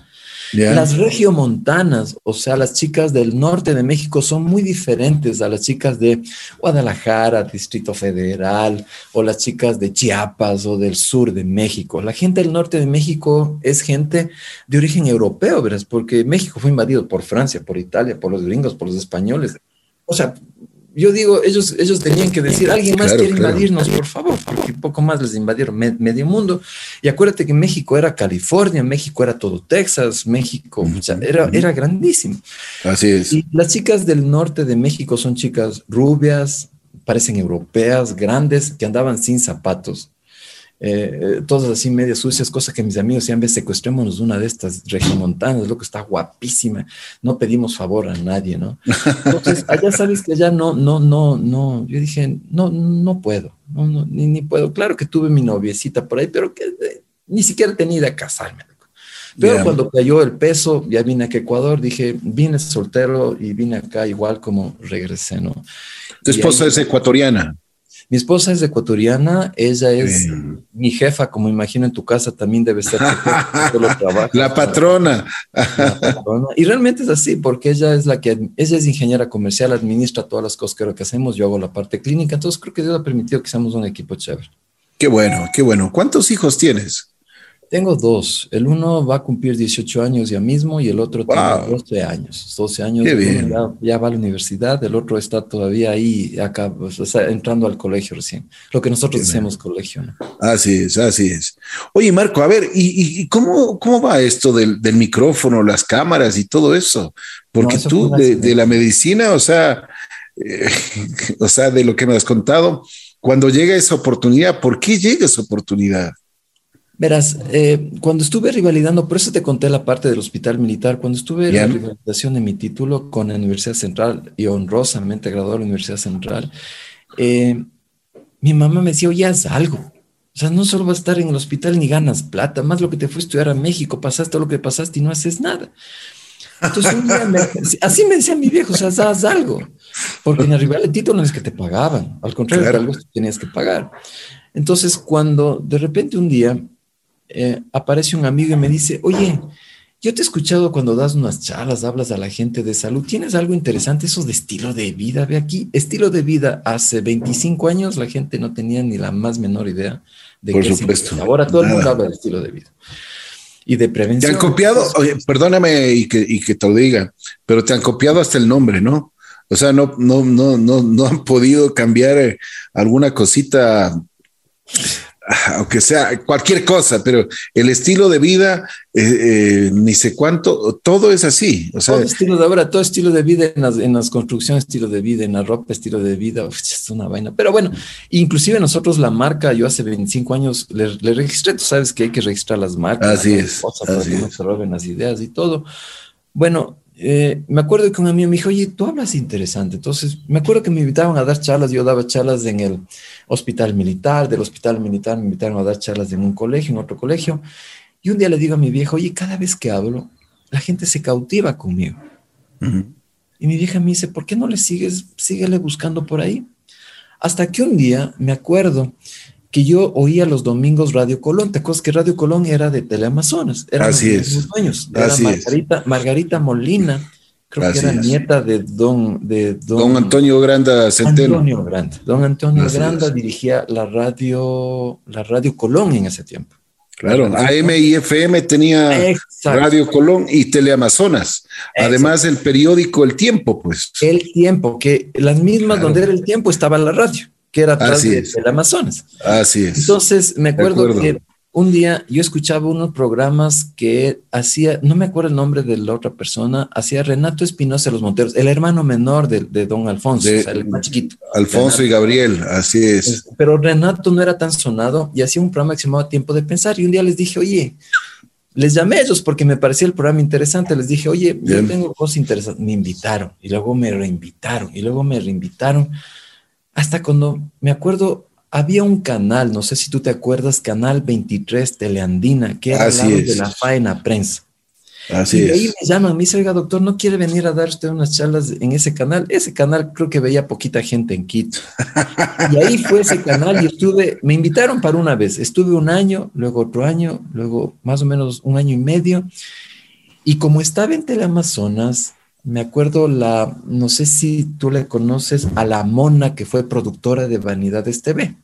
Las regiomontanas, o sea, las chicas del norte de México son muy diferentes a las chicas de Guadalajara, Distrito Federal, o las chicas de Chiapas o del sur de México. La gente del norte de México es gente de origen europeo, ¿verdad? Porque México fue invadido por Francia, por Italia, por los gringos, por los españoles. O sea, yo digo, ellos, ellos tenían que decir, alguien más quiere invadirnos, por favor, porque poco más les invadieron medio mundo. Y acuérdate que México era California, México era todo Texas, México, era, era grandísimo. Así es. Y las chicas del norte de México son chicas rubias, parecen europeas, grandes, que andaban sin zapatos eh, todas así medias sucias, cosas que mis amigos decían, ves, secuestrémonos una de estas regiomontanas, lo que está guapísima, no pedimos favor a nadie, ¿no? Entonces, allá sabes que allá no, no, no, no, yo dije, no, no puedo, no, no ni, ni, puedo. Claro que tuve mi noviecita por ahí, pero que eh, ni siquiera tenía idea de casarme. Pero cuando cayó el peso, ya vine a Ecuador, dije, vine soltero y vine acá igual como regresé, ¿no? Tu esposa es ecuatoriana. Mi esposa es ecuatoriana, ella es mi jefa, como imagino en tu casa también debe ser la patrona. Y realmente es así, porque ella es la que, ella es ingeniera comercial, administra todas las cosas que, que hacemos, yo hago la parte clínica, entonces creo que Dios ha permitido que seamos un equipo chévere. Qué bueno, qué bueno. ¿Cuántos hijos tienes? Tengo dos. El uno va a cumplir 18 años ya mismo y el otro tiene 12 años. 12 años. Ya, va a la universidad, el otro está todavía ahí, acá, entrando al colegio recién. Lo que nosotros decimos colegio. Así es, así es. Oye, Marco, a ver, ¿y, cómo, cómo va esto del, micrófono, las cámaras y todo eso? Porque tú de, la medicina, o sea, eh, o sea, de lo que me has contado, cuando llega esa oportunidad, ¿por qué llega esa oportunidad? Verás, eh, cuando estuve rivalidando, por eso te conté la parte del hospital militar, cuando estuve en la rivalización de mi título con la Universidad Central y honrosamente graduado de la Universidad Central, eh, mi mamá me decía, oye, haz algo. O sea, no solo vas a estar en el hospital ni ganas plata, más lo que te fue a estudiar a México, pasaste lo que pasaste y no haces nada. Entonces, un día así me decía mi viejo, o sea, haz algo. Porque en la rival el título no es que te pagaban, al contrario, algo tenías que pagar. Entonces, cuando de repente un día eh, aparece un amigo y me dice, oye, yo te he escuchado cuando das unas charlas, hablas a la gente de salud, tienes algo interesante, eso de estilo de vida, ve aquí, estilo de vida, hace 25 años la gente no tenía ni la más menor idea de Por supuesto. Ahora todo el mundo habla de estilo de vida. Y de prevención. Te han copiado, oye, perdóname y que, y que te lo diga, pero te han copiado hasta el nombre, ¿no? O sea, no, no, no, no, no han podido cambiar eh, alguna cosita aunque sea cualquier cosa, pero el estilo de vida, eh, eh, ni sé cuánto, todo es así. O sea, todo estilo de ahora, todo estilo de vida en las, en las construcciones, estilo de vida, en la ropa, estilo de vida, es una vaina. Pero bueno, inclusive nosotros la marca, yo hace 25 años le, registré, tú sabes que hay que registrar las marcas. Así es. para que no se roben las ideas y todo. Bueno, eh, me acuerdo que un amigo me dijo, oye, tú hablas interesante. Entonces, me acuerdo que me invitaban a dar charlas. Yo daba charlas en el hospital militar. Del hospital militar me invitaron a dar charlas en un colegio, en otro colegio. Y un día le digo a mi viejo, oye, cada vez que hablo, la gente se cautiva conmigo. Y mi vieja me dice, ¿por qué no le sigues, síguele buscando por ahí? Hasta que un día me acuerdo que yo oía los domingos Radio Colón. ¿Te acuerdas que Radio Colón era de Teleamazonas? Eran Así es. dueños. Era Margarita, Margarita Molina, creo que era nieta de don, de don, Antonio Granda Centeno. Antonio Granda. Don Antonio Granda dirigía la radio, la Radio Colón en ese tiempo. Claro, AM y FM tenía Radio Colón y Teleamazonas. Además, el periódico El Tiempo, pues. El Tiempo, que las mismas donde era el tiempo estaba la radio que era atrás del Amazonas. Así es. Entonces, me acuerdo, que un día yo escuchaba unos programas que hacía, no me acuerdo el nombre de la otra persona, hacía Renato Espinosa de los Monteros, el hermano menor de, don Alfonso, el más chiquito. Alfonso y Gabriel, así es. Pero Renato no era tan sonado y hacía un programa que se llamaba Tiempo de Pensar y un día les dije, oye, les llamé a ellos porque me parecía el programa interesante. Les dije, oye, yo tengo cosas interesantes. Me invitaron y luego me reinvitaron y luego me reinvitaron hasta cuando me acuerdo, había un canal, no sé si tú te acuerdas, Canal 23 Teleandina, que era lado de la faena prensa. Así y ahí me llaman, me dice, oiga, doctor, ¿no quiere venir a dar usted unas charlas en ese canal? Ese canal creo que veía poquita gente en Quito. y ahí fue ese canal y estuve, me invitaron para una vez, estuve un año, luego otro año, luego más o menos un año y medio. Y como estaba en Teleamazonas, me acuerdo la, no sé si tú le conoces a la Mona que fue productora de Vanidades TV.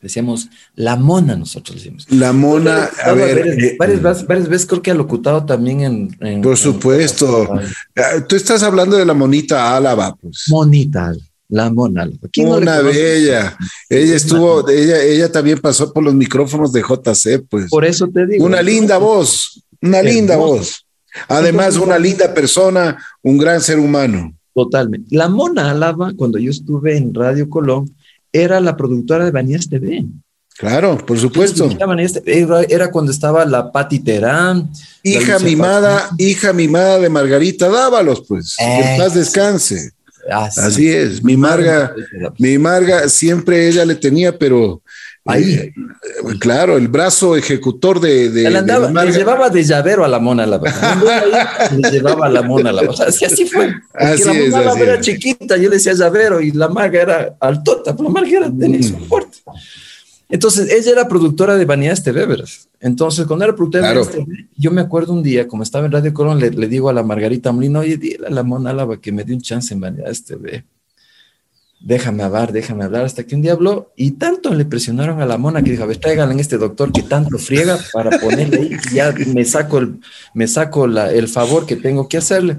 Decíamos la Mona, nosotros decimos. La Mona, a ver. Eh, varias, veces creo que ha locutado también en. por supuesto. Ah, tú estás hablando de la Monita Álava, pues. Monita. La Mona. ¿Quién Una bella. Ella estuvo, ella, ella también pasó por los micrófonos de JC, pues. Por eso te digo. Una linda voz, una linda voz. Además, una linda persona, un gran ser humano. Totalmente. La Mona Álava, cuando yo estuve en Radio Colón, era la productora de Banías TV. Claro, por supuesto. Era, cuando estaba la Pati Terán. Hija mimada, hija mimada de Margarita Dávalos, pues. Que paz descanse. Así, es. Mi Marga, mi Marga siempre ella le tenía, pero Ahí. Eh, claro, el brazo ejecutor de. de, le llevaba de llavero a la mona la Le llevaba a la mona la así, así fue. La mona era chiquita, yo le decía llavero y la marga era altota, pero la marga era, tenía mm. soporte. Entonces, ella era productora de Vanidades TV, ¿verdad? Entonces, cuando era productora de TV, yo me acuerdo un día, como estaba en Radio Colón, le, digo a la Margarita Molina, oye, dile a la Mona Álava que me dé un chance en Vanidades TV. Déjame hablar, déjame hablar, hasta que un día habló y tanto le presionaron a la mona que dijo, a ver, tráiganle en este doctor que tanto friega para ponerle ahí y ya me saco, el, me saco el favor que tengo que hacerle.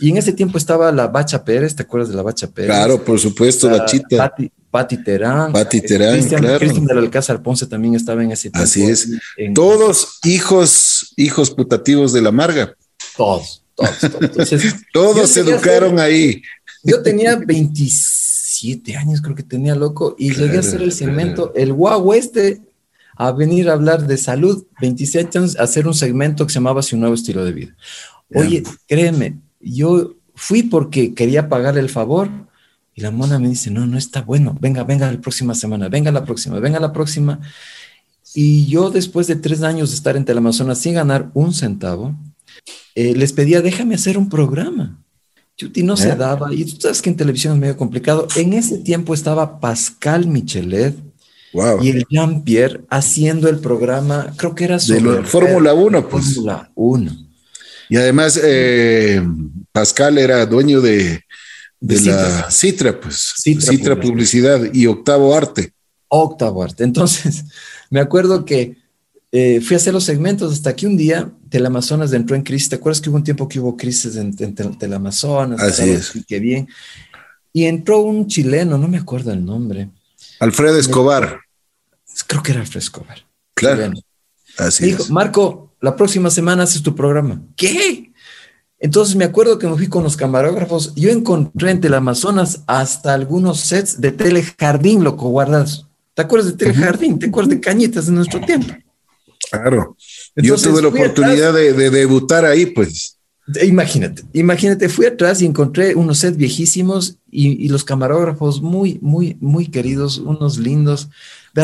Y en ese tiempo estaba la Bacha Pérez, ¿te acuerdas de la Bacha Pérez? Claro, por supuesto, la Bachita. Pati Terán. Pati Terán, Cristian, claro. Cristian del Alcázar Ponce también estaba en ese tiempo. Así es. Todos hijos, hijos putativos de la Marga. Todos, todos, todos. todos se educaron ahí. Yo tenía 27 años, creo que tenía loco, y llegué a hacer el segmento, el guau este, a venir a hablar de salud, 27 años, a hacer un segmento que se llamaba Su Nuevo Estilo de Vida. Oye, créeme, yo fui porque quería pagar el favor, y la mona me dice, no, no está bueno, venga, venga la próxima semana, venga la próxima, venga la próxima. Y yo después de tres años de estar en Teleamazonas sin ganar un centavo, eh, les pedía, déjame hacer un programa. Chuti no se ¿Eh? daba, y tú sabes que en televisión es medio complicado. En ese tiempo estaba Pascal Michelet y el Jean-Pierre haciendo el programa, creo que era sobre Fórmula 1, pues. Fórmula 1. Y además, eh, Pascal era dueño de, de, la Citra, pues. Citra, Publicidad. y Octavo Arte. Octavo Arte. Entonces, me acuerdo que eh, fui a hacer los segmentos hasta que un día Teleamazonas entró en crisis. ¿Te acuerdas que hubo un tiempo que hubo crisis en, en Teleamazonas? Así es. Qué bien. Y entró un chileno, no me acuerdo el nombre. Alfredo Escobar. Creo que era Alfredo Escobar. Claro. Así dijo, Marco, la próxima semana haces tu programa. ¿Qué? Entonces me acuerdo que me fui con los camarógrafos. Yo encontré en Amazonas hasta algunos sets de Telejardín, loco, guardados. ¿Te acuerdas de Telejardín? ¿Te acuerdas de Cañitas de nuestro tiempo? Claro. yo tuve la oportunidad de, debutar ahí, pues. Imagínate, imagínate, fui atrás y encontré unos sets viejísimos y, y los camarógrafos muy, muy, muy queridos, unos lindos.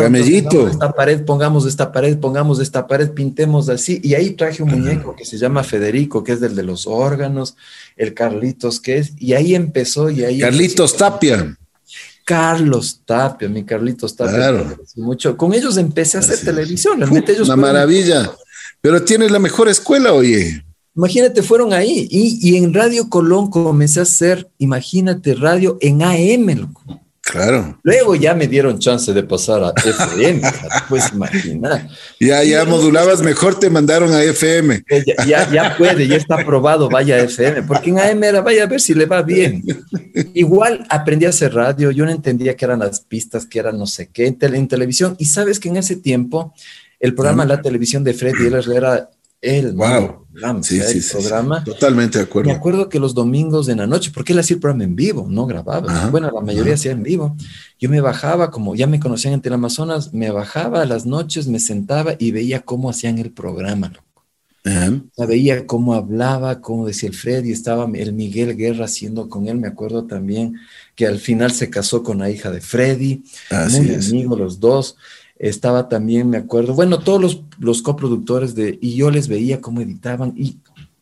Camellito. esta pared, pongamos esta pared, pongamos esta pared, pintemos así. Y ahí traje un muñeco que se llama Federico, que es del de los órganos, el Carlitos, que es, y ahí empezó, y ahí. Carlitos Tapia. Carlos Tapia, mi Carlitos Tapia. Claro. Mucho. Con ellos empecé a hacer televisión, realmente ellos. Una maravilla. Pero tienes la mejor escuela, oye. Imagínate, fueron ahí. Y, y en Radio Colón comencé a hacer, imagínate, radio en AM, loco. Claro. Luego ya me dieron chance de pasar a FM, puedes imaginar. Ya, ya modulabas mejor, te mandaron a FM. Ya, ya, puede, ya está aprobado, vaya a FM, porque en AM era, vaya a ver si le va bien. Igual aprendí a hacer radio, yo no entendía qué eran las pistas, qué eran no sé qué, en, televisión, y sabes que en ese tiempo el programa La Televisión de Freddy era el wow. sí, sí, programa. Totalmente de acuerdo. Me acuerdo que los domingos en la noche, porque él hacía el programa en vivo, no grababa. bueno, la mayoría hacía en vivo. Yo me bajaba, como ya me conocían en Teleamazonas, me bajaba a las noches, me sentaba y veía cómo hacían el programa. veía cómo hablaba, cómo decía el Freddy, estaba el Miguel Guerra haciendo con él. Me acuerdo también que al final se casó con la hija de Freddy, muy amigos los dos estaba también, me acuerdo, bueno, todos los, los coproductores de, y yo les veía cómo editaban y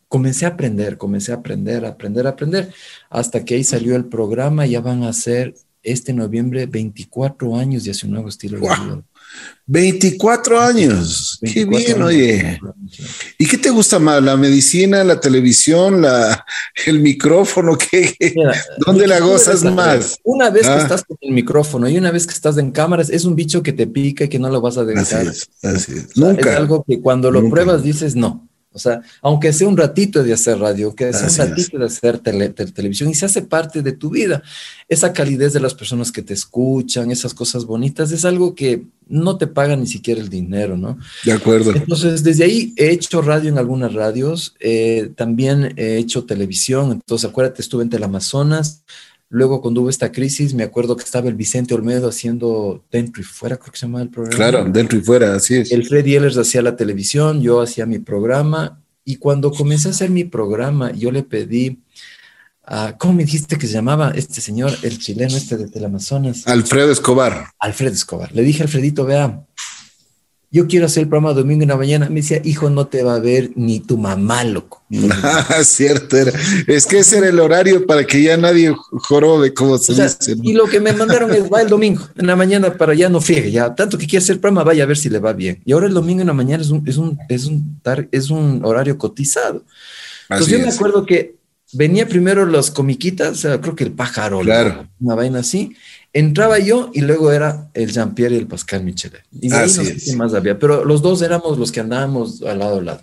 comencé a aprender, comencé a aprender, a aprender, a aprender, hasta que ahí salió el programa, ya van a ser este noviembre 24 años de hace un nuevo estilo de vida. 24 años. qué bien, oye. ¿Y qué te gusta más? ¿La medicina, la televisión, la, el micrófono? ¿Qué, dónde la gozas más? Una vez que ah. estás con el micrófono y una vez que estás en cámaras, es un bicho que te pica y que no lo vas a dejar. Así es, así es. Nunca. Es algo que cuando lo pruebas dices no. O sea, aunque sea un ratito de hacer radio, aunque sea un ratito de hacer televisión y se hace parte de tu vida, esa calidez de las personas que te escuchan, esas cosas bonitas, es algo que no te pagan ni siquiera el dinero, ¿no? De acuerdo. Entonces, desde ahí he hecho radio en algunas radios, eh, también he hecho televisión, entonces acuérdate, estuve en Amazonas. Luego, cuando hubo esta crisis, me acuerdo que estaba el Vicente Olmedo haciendo Dentro y Fuera, creo que se llamaba el programa. Claro, Dentro y Fuera, así es. El Freddy Ehlers hacía la televisión, yo hacía mi programa. Y cuando comencé a hacer mi programa, yo le pedí a, ¿cómo me dijiste que se llamaba este señor, el chileno este de Teleamazonas? Alfredo Escobar. Alfredo Escobar. Le dije a Alfredito, vea, yo quiero hacer el programa domingo en la mañana. Me decía, hijo, no te va a ver ni tu mamá, loco. Ah, cierto, era. es que ese era el horario para que ya nadie jorobe, como se dice. Y lo que me mandaron es, va el domingo en la mañana para ya no friegue, ya tanto que quiere hacer el programa, vaya a ver si le va bien. Y ahora el domingo en la mañana es un, es un, es un, es un horario cotizado. Entonces yo me acuerdo que venía primero las comiquitas, o sea, creo que el pájaro, claro. una vaina así, entraba yo y luego era el Jean-Pierre y el Pascal Michelet. Y de ahí no sé qué más había, pero los dos éramos los que andábamos al lado a lado.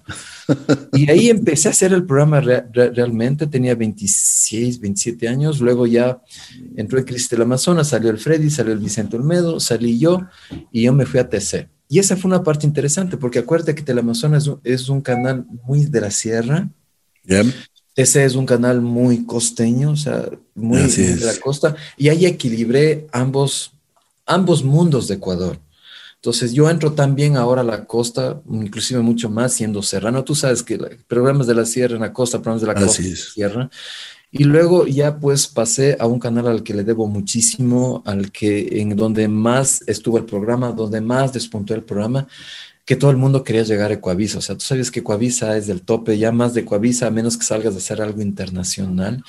y ahí empecé a hacer el programa realmente, tenía 26, 27 años, luego ya entró el Cristo del Amazonas, salió el Freddy, salió el Vicente Olmedo, salí yo y yo me fui a TC. Y esa fue una parte interesante, porque acuérdate que Teleamazonas es un, es un canal muy de la sierra. Ese es un canal muy costeño, o sea, muy de la costa, y ahí equilibré ambos, ambos mundos de Ecuador. Entonces yo entro también ahora a la costa, inclusive mucho más siendo serrano. Tú sabes que programas de la sierra en la costa, programas de la costa en la sierra. Y luego ya pues pasé a un canal al que le debo muchísimo, al que en donde más estuvo el programa, donde más despuntó el programa, que todo el mundo quería llegar a Ecuavisa. O sea, tú sabes que Ecuavisa es del tope, ya más de Ecuavisa, a menos que salgas a hacer algo internacional.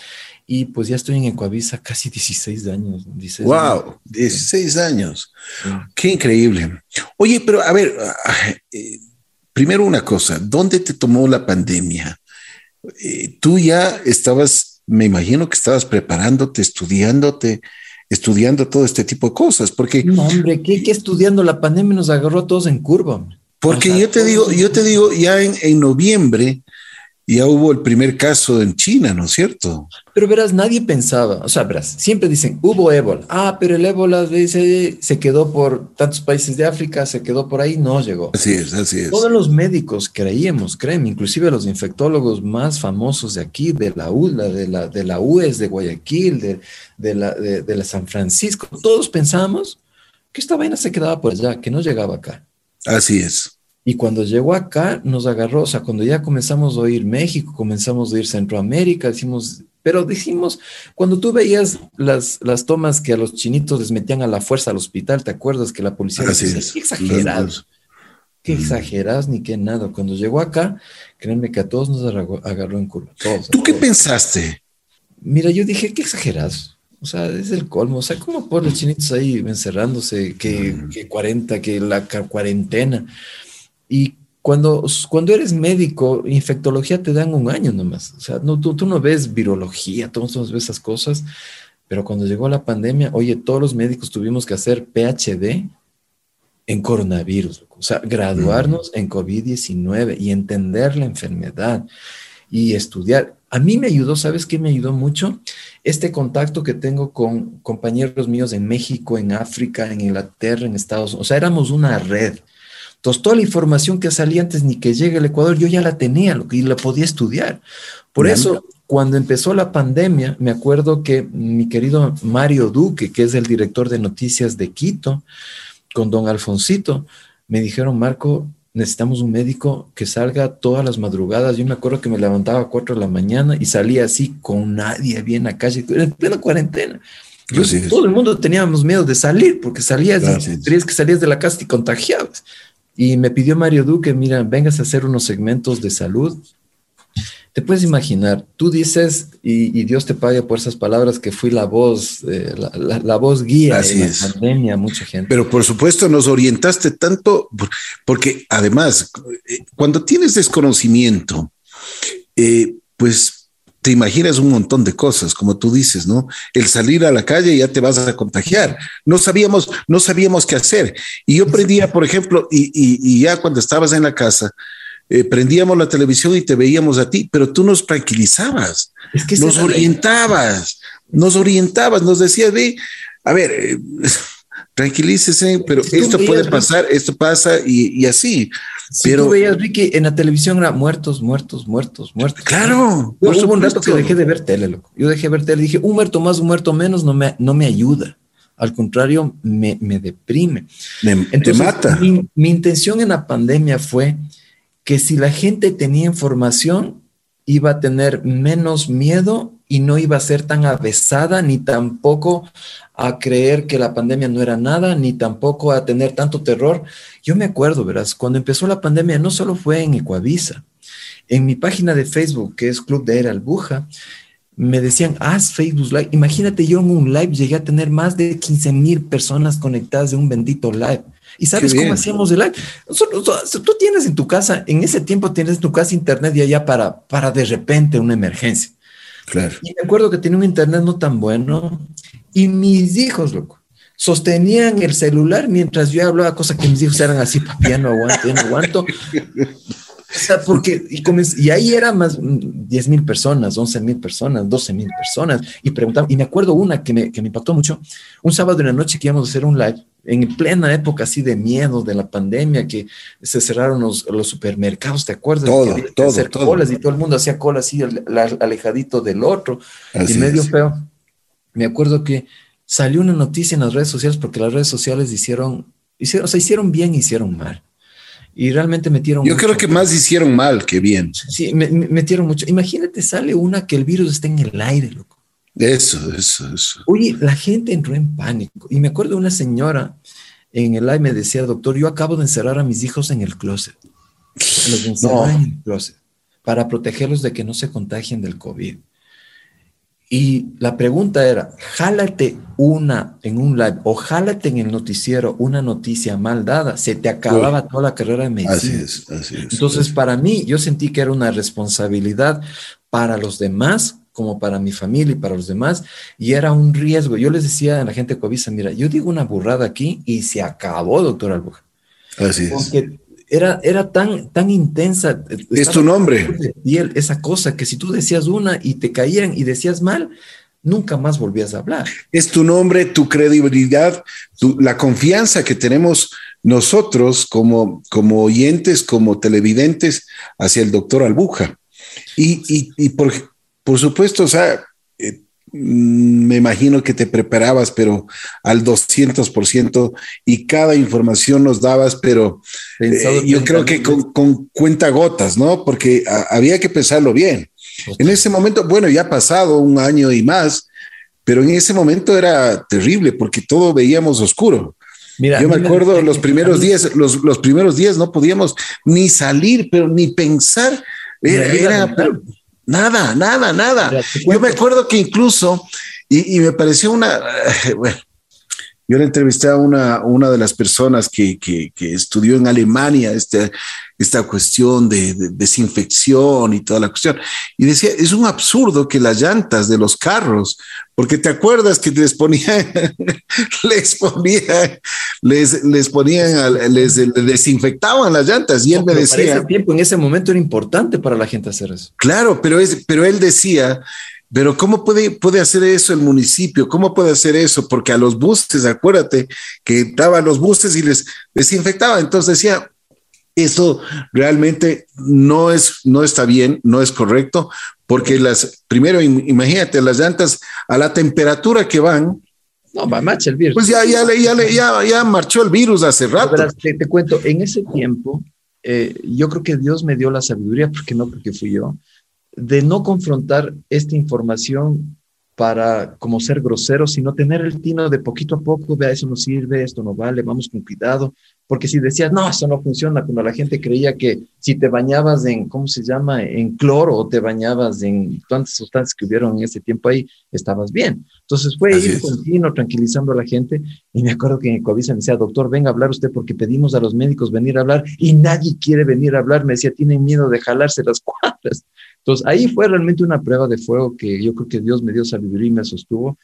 Y pues ya estoy en Ecuavisa casi 16 años. ¡Wow! 16 años. ¡Qué increíble! Oye, pero a ver, eh, primero una cosa, ¿dónde te tomó la pandemia? Eh, tú ya estabas, me imagino que estabas preparándote, estudiándote estudiando todo este tipo de cosas, porque... No, hombre, ¿qué, qué estudiando? La pandemia nos agarró a todos en curva. Porque yo te digo, yo te digo, ya en, en noviembre ya hubo el primer caso en China, ¿no es cierto? Pero verás, nadie pensaba, o sea, verás, siempre dicen, hubo ébola. Ah, pero el ébola dice, se quedó por tantos países de África, se quedó por ahí, no llegó. Así es, así es. Todos los médicos creíamos, creen, inclusive los infectólogos más famosos de aquí, de la ULA, de la, de la UES, de Guayaquil, de, de la, de, de la San Francisco, todos pensamos que esta vaina se quedaba por allá, que no llegaba acá. Así es. Y cuando llegó acá, nos agarró, o sea, cuando ya comenzamos a oír México, comenzamos a oír Centroamérica, decimos, pero decimos, cuando tú veías las, las tomas que a los chinitos les metían a la fuerza al hospital, ¿te acuerdas que la policía decía, qué exagerados, qué exagerados, ni qué nada. Cuando llegó acá, créanme que a todos nos agarró, en curva. ¿Tú qué pensaste? Mira, yo dije, qué exagerados. O sea, es el colmo. O sea, ¿cómo por los chinitos ahí encerrándose? Que, que 40, que la cuarentena. Y cuando, cuando eres médico, infectología te dan un año nomás. O sea, no, tú, tú no ves virología, tú no ves esas cosas. Pero cuando llegó la pandemia, oye, todos los médicos tuvimos que hacer PhD en coronavirus, o sea, graduarnos en COVID-19 y entender la enfermedad y estudiar. A mí me ayudó, ¿sabes qué me ayudó mucho? Este contacto que tengo con compañeros míos en México, en África, en Inglaterra, en Estados Unidos. O sea, éramos una red. Entonces, toda la información que salía antes ni que llegue al Ecuador, yo ya la tenía y la podía estudiar. Por eso, cuando empezó la pandemia, me acuerdo que mi querido Mario Duque, que es el director de noticias de Quito, con don Alfonsito, me dijeron, Marco, necesitamos un médico que salga todas las madrugadas. Yo me acuerdo que me levantaba a 4 de la mañana y salía así con nadie bien a calle, en plena cuarentena. Yo, todo el mundo teníamos miedo de salir porque salías, creías que salías de la casa y contagiabas. Y me pidió Mario Duque, mira, vengas a hacer unos segmentos de salud. Te puedes imaginar, tú dices, y, Dios te pague por esas palabras, que fui la voz, eh, la, voz guía Así en la pandemia, mucha gente. Pero por supuesto nos orientaste tanto, porque además, eh, cuando tienes desconocimiento, eh, pues te imaginas un montón de cosas, como tú dices, ¿no? El salir a la calle ya te vas a contagiar. No sabíamos, no sabíamos qué hacer. Y yo aprendía, por ejemplo, y, y, ya cuando estabas en la casa, eh, prendíamos la televisión y te veíamos a ti, pero tú nos tranquilizabas, es que nos orientabas, nos orientabas, nos decías, ve, a ver, eh, tranquilícese, pero esto puede pasar, esto pasa y, así. Si pero tú veías, Ricky, en la televisión era muertos, muertos, muertos, muertos. Claro. Yo hubo un rato que dejé de ver tele, loco. Yo dejé de ver tele, dije, un muerto más, un muerto menos no me, no me ayuda. Al contrario, me, me deprime. te mata. Mi, mi intención en la pandemia fue que si la gente tenía información, iba a tener menos miedo y no iba a ser tan avesada, ni tampoco a creer que la pandemia no era nada, ni tampoco a tener tanto terror. Yo me acuerdo, verás, cuando empezó la pandemia no solo fue en Ecuavisa, en mi página de Facebook, que es Club de Era Albuja, me decían, haz Facebook Live. Imagínate, yo en un live llegué a tener más de 15 mil personas conectadas de un bendito live. ¿Y sabes cómo hacíamos el live? tú tienes en tu casa, en ese tiempo tienes en tu casa internet y allá para, para de repente una emergencia. Claro. Y me acuerdo que tenía un internet no tan bueno y mis hijos, loco, sostenían el celular mientras yo hablaba, cosa que mis hijos eran así, papi, ya no aguanto, ya no aguanto. Sea, porque, y, ahí eran más 10 mm, mil personas, 11 mil personas, 12 mil personas, y preguntaban, y me acuerdo una que me, que me impactó mucho, un sábado en la noche que íbamos a hacer un live, en plena época así de miedo de la pandemia, que se cerraron los, los supermercados, ¿te acuerdas? Todo, que todo, hacer colas y todo el mundo hacía colas así alejadito del otro, y medio feo. Me acuerdo que salió una noticia en las redes sociales porque las redes sociales hicieron, hicieron o sea, hicieron bien, hicieron mal y realmente metieron. Yo creo que más hicieron mal que bien. Sí, metieron mucho. Imagínate, sale una que el virus está en el aire, loco. Eso, eso, eso. Oye, la gente entró en pánico. Y me acuerdo de una señora en el live me decía, doctor, yo acabo de encerrar a mis hijos en el closet. Los encerré en el closet para protegerlos de que no se contagien del COVID. Y la pregunta era, jálate una en un live o jálate en el noticiero una noticia mal dada, se te acababa toda la carrera de medicina. Así es, así es. Entonces, para mí, yo sentí que era una responsabilidad para los demás, como para mi familia y para los demás, y era un riesgo. Yo les decía a la gente de Covisa, mira, yo digo una burrada aquí y se acabó, doctor Albuja. Así es. Era, era tan, tan intensa. Es tu nombre. Y esa cosa que si tú decías una y te caían y decías mal, nunca más volvías a hablar. Es tu nombre, tu credibilidad, la confianza que tenemos nosotros como, como oyentes, como televidentes hacia el doctor Albuja. Y, y, por, por supuesto, o sea, eh, me imagino que te preparabas, pero al 200% y cada información nos dabas, pero eh, yo creo que con, con cuenta gotas, ¿no? Porque había que pensarlo bien. En ese momento, bueno, ya ha pasado un año y más, pero en ese momento era terrible porque todo veíamos oscuro. Mira, yo me acuerdo los primeros días, los, los primeros días no podíamos ni salir, pero ni pensar. Era, Nada, nada, nada. Yo me acuerdo que incluso, y, me pareció una, bueno, yo le entrevisté a una, una de las personas que, que, que estudió en Alemania este, esta cuestión de, desinfección y toda la cuestión. Y decía, es un absurdo que las llantas de los carros, porque te acuerdas que les ponían, les ponían, les, les ponían, les, desinfectaban las llantas. Y él me decía... En ese tiempo, en ese momento era importante para la gente hacer eso. Claro, pero, es, pero él decía... Pero ¿cómo puede, puede hacer eso el municipio? ¿Cómo puede hacer eso? Porque a los buses, acuérdate que daban los buses y les desinfectaba. Entonces decía, eso realmente no es, no está bien, no es correcto, porque las, primero, imagínate, las llantas a la temperatura que van. No, va marcha el virus. Pues ya, ya, ya, ya, marchó el virus hace rato. te, te, cuento, en ese tiempo, eh, yo creo que Dios me dio la sabiduría, porque no porque fui yo, de no confrontar esta información para como ser grosero, sino tener el tino de poquito a poco, vea, eso no sirve, esto no vale, vamos con cuidado, porque si decías, no, eso no funciona, cuando la gente creía que si te bañabas en, ¿cómo se llama?, en cloro o te bañabas en tantas sustancias que hubieron en ese tiempo ahí, estabas bien. Entonces fue ir continuo tranquilizando a la gente y me acuerdo que en Covisa me decía, doctor, venga a hablar usted porque pedimos a los médicos venir a hablar y nadie quiere venir a hablar, me decía, tienen miedo de jalarse las cuadras. Entonces, ahí fue realmente una prueba de fuego que yo creo que Dios me dio sabiduría y me sostuvo,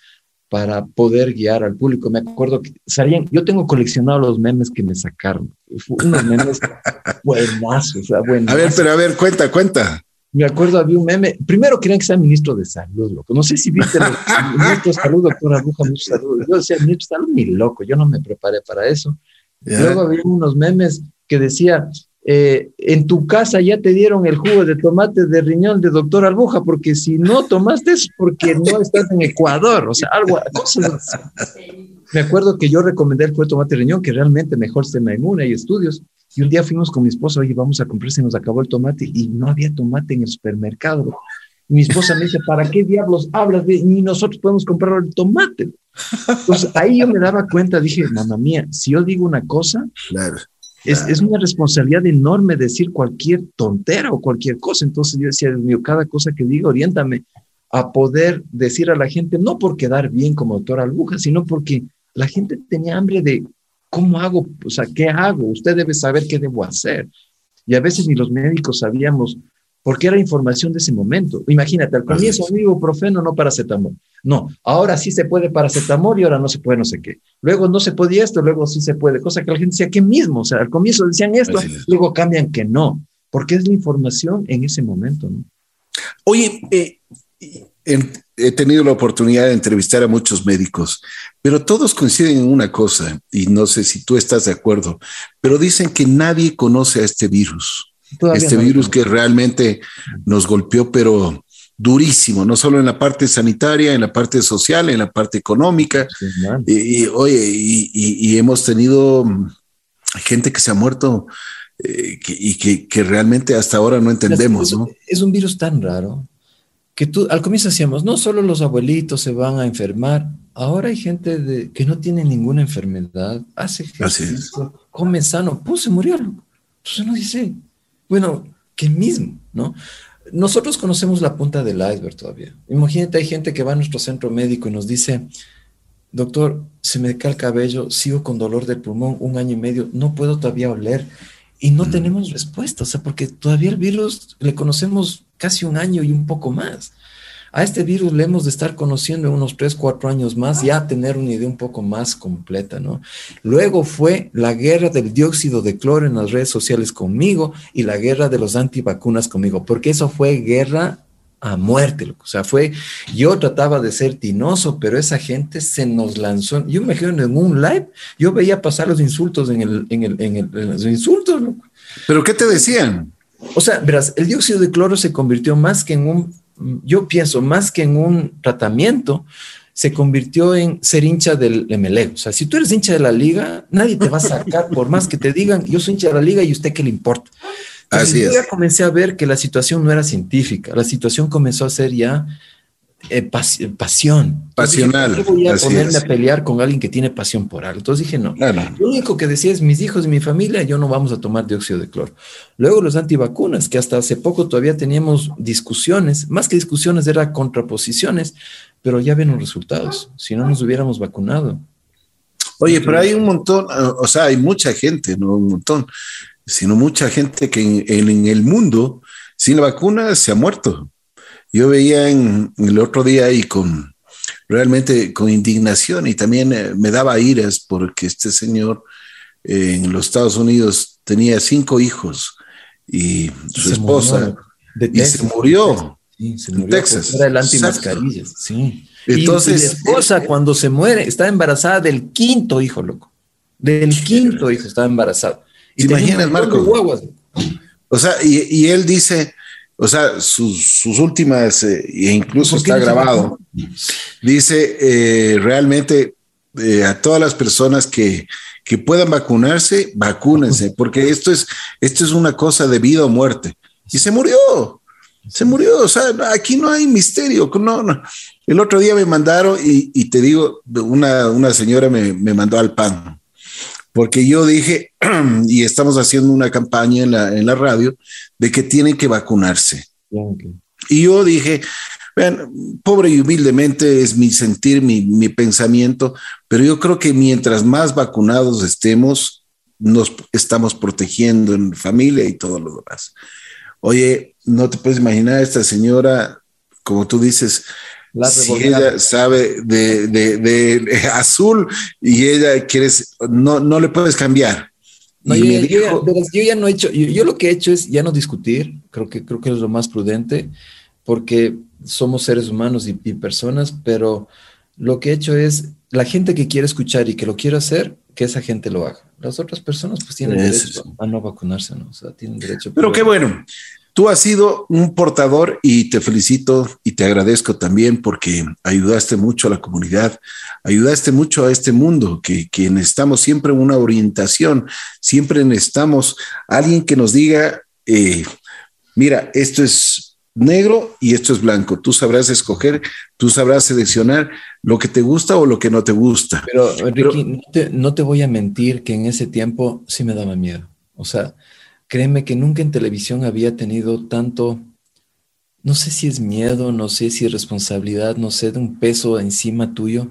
para poder guiar al público. Me acuerdo que salían, yo tengo coleccionado los memes que me sacaron. Unos memes buenazos, buenazos. A ver, pero a ver, cuenta, cuenta. Me acuerdo, había un meme. Primero querían que sea ministro de salud, loco. No sé si viste el ministro de salud, doctora Aguja, mucho salud. Yo decía, ministro de salud, ni loco, yo no me preparé para eso. Luego había unos memes que decía, eh, en tu casa ya te dieron el jugo de tomate de riñón de doctor Albuja, porque si no tomaste es porque no estás en Ecuador, o sea, algo, Me acuerdo que yo recomendé el jugo de tomate de riñón, que realmente mejor se me inmune, y estudios, y un día fuimos con mi esposa, oye, vamos a comprar, se nos acabó el tomate, y no había tomate en el supermercado. Y mi esposa me dice, ¿para qué diablos hablas? De, ni nosotros podemos comprar el tomate. Entonces ahí yo me daba cuenta, dije, mamá mía, si yo digo una cosa, claro es, una responsabilidad enorme decir cualquier tontera o cualquier cosa. Entonces yo decía, Dios mío, cada cosa que diga, oriéntame a poder decir a la gente, no por quedar bien como doctor Albuja, sino porque la gente tenía hambre de cómo hago, o sea, qué hago, usted debe saber qué debo hacer. Y a veces ni los médicos sabíamos porque era información de ese momento. Imagínate, al comienzo un ibuprofeno, no paracetamol. No, ahora sí se puede paracetamol y ahora no se puede no sé qué. Luego no se podía esto, luego sí se puede, cosa que la gente decía que mismo, o sea, al comienzo decían esto, luego cambian que no, porque es la información en ese momento, ¿no? Oye, eh, he tenido la oportunidad de entrevistar a muchos médicos, pero todos coinciden en una cosa, y no sé si tú estás de acuerdo, pero dicen que nadie conoce a este virus. Este virus que realmente nos golpeó, pero durísimo, no solo en la parte sanitaria, en la parte social, en la parte económica. y, oye, y, hemos tenido gente que se ha muerto eh, y que, realmente hasta ahora no entendemos. Es, es un virus tan raro que tú al comienzo decíamos, no solo los abuelitos se van a enfermar, ahora hay gente de, que no tiene ninguna enfermedad, hace ejercicio, come sano, pues se murió. Entonces uno dice, bueno, que mismo, ¿no? Nosotros conocemos la punta del iceberg todavía. Imagínate, hay gente que va a nuestro centro médico y nos dice, doctor, se me cae el cabello, sigo con dolor del pulmón un año y medio, no puedo todavía oler y no tenemos respuesta, o sea, porque todavía el virus le conocemos casi un año y un poco más. A este virus le hemos de estar conociendo en unos 3, 4 años más, ya tener una idea un poco más completa, ¿no? Luego fue la guerra del dióxido de cloro en las redes sociales conmigo y la guerra de los antivacunas conmigo, porque eso fue guerra a muerte, o sea, fue, yo trataba de ser tinoso, pero esa gente se nos lanzó, yo me imagino en un live, yo veía pasar los insultos en el, en el, en el los insultos, ¿Pero qué te decían? O sea, verás, el dióxido de cloro se convirtió más que en un yo pienso, más que en un tratamiento, se convirtió en ser hincha del MLE. O sea, si tú eres hincha de la liga, nadie te va a sacar, por más que te digan, yo soy hincha de la liga y usted qué le importa. Así yo ya comencé a ver que la situación no era científica, la situación comenzó a ser ya eh, pasión. Pasional. voy a ponerme a pelear con alguien que tiene pasión por algo. Entonces dije, no. Lo único que decía es, mis hijos y mi familia, yo no vamos a tomar dióxido de cloro. Luego los antivacunas, que hasta hace poco todavía teníamos discusiones, más que discusiones, eran contraposiciones, pero ya ven los resultados. Si no nos hubiéramos vacunado. Oye, pero hay un montón, o sea, hay mucha gente, no un montón, sino mucha gente que en, en el mundo sin la vacuna se ha muerto. Yo veía en, el otro día y con realmente con indignación y también eh, me daba iras porque este señor eh, en los Estados Unidos tenía cinco hijos y su esposa y se murió, en Texas. Era el antimascarillas, sí. Entonces, y, la esposa cuando se muere está embarazada del quinto hijo, loco. Del quinto hijo estaba embarazada. Y ¿Te imaginas, Marco? O sea, y, y él dice, o sea, sus, últimas, eh, e incluso está grabado, dice eh, realmente eh, a todas las personas que, que, puedan vacunarse, vacúnense, porque esto es, esto es una cosa de vida o muerte. Y se murió, se murió, o sea, aquí no hay misterio. No, no. El otro día me mandaron y, y te digo, una, una señora me, me mandó al pan porque yo dije, y estamos haciendo una campaña en la, en la radio, de que tienen que vacunarse. Y yo dije, vean, pobre y humildemente es mi sentir, mi, mi, pensamiento, pero yo creo que mientras más vacunados estemos, nos estamos protegiendo en familia y todo lo demás. Oye, no te puedes imaginar esta señora, como tú dices, si ella sabe de, de, azul y ella quieres, no, no le puedes cambiar. No, yo, ya, no he hecho, yo, lo que he hecho es ya no discutir, creo que, creo que es lo más prudente, porque somos seres humanos y, personas, pero lo que he hecho es, la gente que quiere escuchar y que lo quiere hacer, que esa gente lo haga. Las otras personas pues tienen derecho a no vacunarse, ¿no? O sea, tienen derecho. Pero qué bueno. Tú has sido un portador y te felicito y te agradezco también porque ayudaste mucho a la comunidad, ayudaste mucho a este mundo, que, que necesitamos siempre una orientación, siempre necesitamos alguien que nos diga, eh, mira, esto es negro y esto es blanco. Tú sabrás escoger, tú sabrás seleccionar lo que te gusta o lo que no te gusta. Pero, Ricky, no, te, no te voy a mentir que en ese tiempo sí me daba miedo. O sea, Créeme que nunca en televisión había tenido tanto, no sé si es miedo, no sé si es responsabilidad, no sé, de un peso encima tuyo,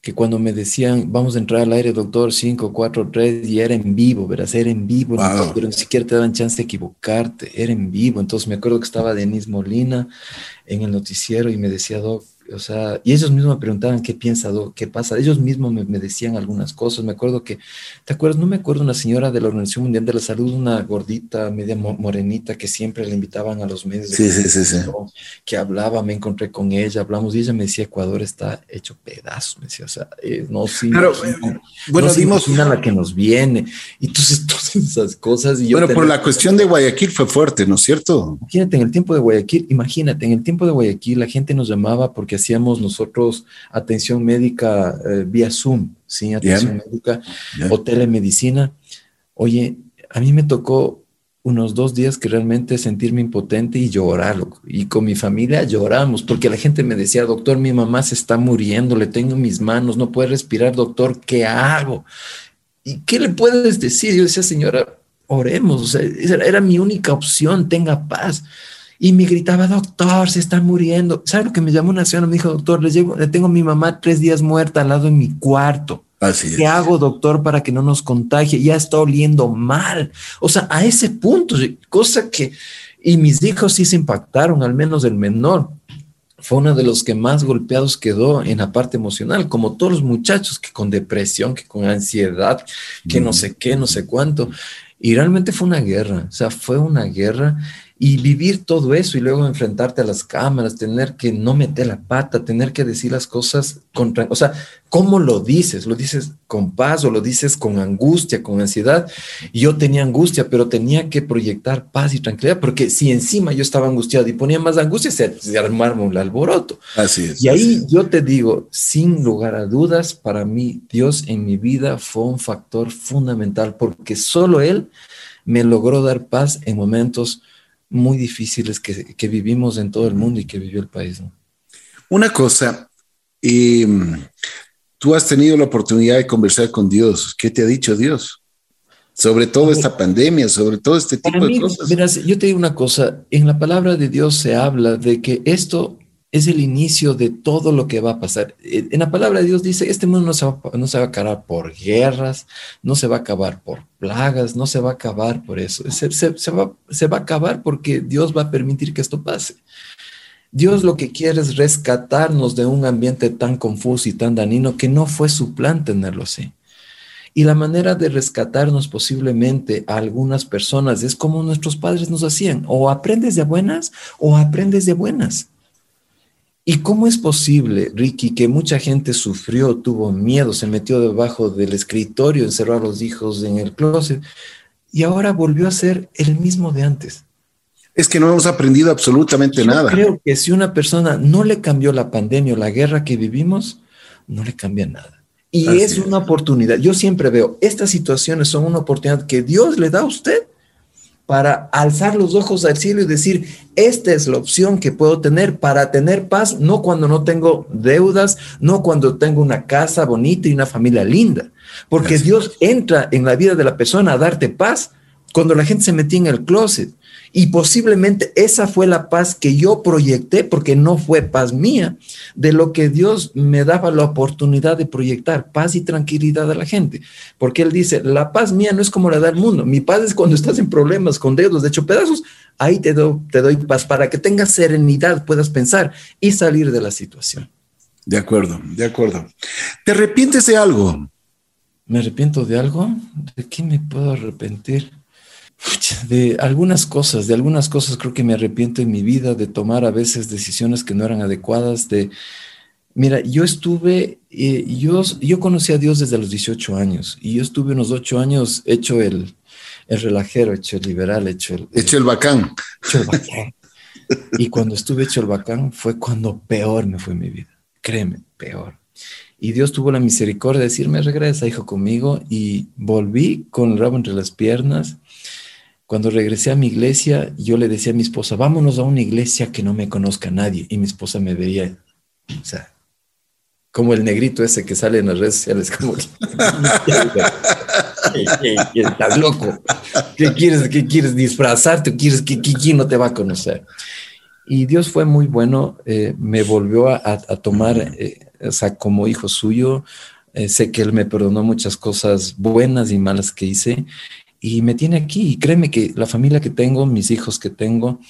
que cuando me decían, vamos a entrar al aire, doctor, 5, 4, 3, y era en vivo, verás, era en vivo, pero ni siquiera te daban chance de equivocarte, era en vivo. Entonces me acuerdo que estaba Denise Molina en el noticiero y me decía, doc, o sea, y ellos mismos me preguntaban qué piensa, qué pasa. Ellos mismos me, decían algunas cosas. Me acuerdo que, ¿te acuerdas? No me acuerdo una señora de la Organización Mundial de la Salud, una gordita, media morenita, que siempre le invitaban a los medios. Sí, sí, sí, sí, Que hablaba, me encontré con ella, hablamos y ella me decía, Ecuador está hecho pedazos. Me decía, o sea, eh, no, sí. Pero, eh, bueno, dimos. la que nos viene. Y entonces, todas esas cosas. Y bueno, por la cuestión de Guayaquil fue fuerte, ¿no es cierto? Imagínate, en el tiempo de Guayaquil, imagínate, en el tiempo de Guayaquil la gente nos llamaba porque hacíamos nosotros atención médica eh, vía Zoom, ¿sí? Atención médica o telemedicina. Oye, a mí me tocó unos dos días que realmente sentirme impotente y llorar. Y con mi familia lloramos, porque la gente me decía, doctor, mi mamá se está muriendo, le tengo mis manos, no puede respirar, doctor, ¿qué hago? ¿Y qué le puedes decir? Yo decía, señora, oremos, era mi única opción, tenga paz. Y me gritaba, doctor, se está muriendo. ¿Sabe lo que me llamó una señora? Me dijo, doctor, le, llevo, le tengo a mi mamá tres días muerta al lado de mi cuarto. Así ¿Qué hago, doctor, para que no nos contagie? Ya está oliendo mal. O sea, a ese punto, cosa que, y mis hijos sí se impactaron, al menos el menor. Fue uno de los que más golpeados quedó en la parte emocional, como todos los muchachos que con depresión, que con ansiedad, que no sé qué, no sé cuánto. Y realmente fue una guerra, o sea, fue una guerra y vivir todo eso y luego enfrentarte a las cámaras, tener que no meter la pata, tener que decir las cosas contra, o sea, ¿cómo lo dices? ¿Lo dices con paz o lo dices con angustia, con ansiedad? Yo tenía angustia, pero tenía que proyectar paz y tranquilidad, porque si encima yo estaba angustiado y ponía más angustia, se, se armarme un alboroto. Así es. Y ahí yo te digo, sin lugar a dudas, para mí Dios en mi vida fue un factor fundamental, porque solo Él me logró dar paz en momentos muy difíciles que, vivimos en todo el mundo y que vivió el país. Una cosa, em, tú has tenido la oportunidad de conversar con Dios. ¿Qué te ha dicho Dios? Sobre todo esta pandemia, sobre todo este tipo de cosas. yo te digo una cosa, en la palabra de Dios se habla de que esto es el inicio de todo lo que va a pasar. Eh, en la palabra de Dios dice, este mundo no se, va, a acabar por guerras, no se va a acabar por plagas, no se va a acabar por eso. Se, va, se va a acabar porque Dios va a permitir que esto pase. Dios lo que quiere es rescatarnos de un ambiente tan confuso y tan dañino que no fue su plan tenerlo así. Y la manera de rescatarnos posiblemente a algunas personas es como nuestros padres nos hacían, o aprendes de buenas o aprendes de buenas. ¿Y cómo es posible, Ricky, que mucha gente sufrió, tuvo miedo, se metió debajo del escritorio, encerró a los hijos en el closet y ahora volvió a ser el mismo de antes? Es que no hemos aprendido absolutamente Yo nada. Creo que si una persona no le cambió la pandemia o la guerra que vivimos, no le cambia nada. Y es una oportunidad. Yo siempre veo, estas situaciones son una oportunidad que Dios le da a usted para alzar los ojos al cielo y decir, esta es la opción que puedo tener para tener paz, no cuando no tengo deudas, no cuando tengo una casa bonita y una familia linda, porque Dios entra en la vida de la persona a darte paz cuando la gente se metía en el closet. Y posiblemente esa fue la paz que yo proyecté, porque no fue paz mía, de lo que Dios me daba la oportunidad de proyectar, paz y tranquilidad a la gente. Porque Él dice, la paz mía no es como la del mundo, mi paz es cuando estás en problemas, con dedos de hecho pedazos, ahí te, te doy paz para que tengas serenidad, puedas pensar y salir de la situación. De acuerdo, de acuerdo. ¿Te arrepientes de algo? ¿Me arrepiento de algo? ¿De qué me puedo arrepentir? De algunas cosas, de algunas cosas creo que me arrepiento en mi vida, de tomar a veces decisiones que no eran adecuadas, de... Mira, yo estuve, eh, yo, yo conocí a Dios desde los 18 años y yo estuve unos 8 años hecho el, el relajero, hecho el liberal, hecho el... Hecho el bacán. Hecho el bacán. y cuando estuve hecho el bacán fue cuando peor me fue mi vida, créeme, peor. Y Dios tuvo la misericordia de decirme, regresa, hijo, conmigo. Y volví con el rabo entre las piernas. Cuando regresé a mi iglesia, yo le decía a mi esposa, vámonos a una iglesia que no me conozca nadie. Y mi esposa me veía, o sea, como el negrito ese que sale en las redes sociales, como estás loco. ¿Qué quieres? ¿Qué quieres disfrazarte? ¿Quieres que quién no te va a conocer? Y Dios fue muy bueno, eh, me volvió a, tomar eh, o sea, como hijo suyo, eh, sé que Él me perdonó muchas cosas buenas y malas que hice y me tiene aquí. Y créeme que la familia que tengo, mis hijos que tengo,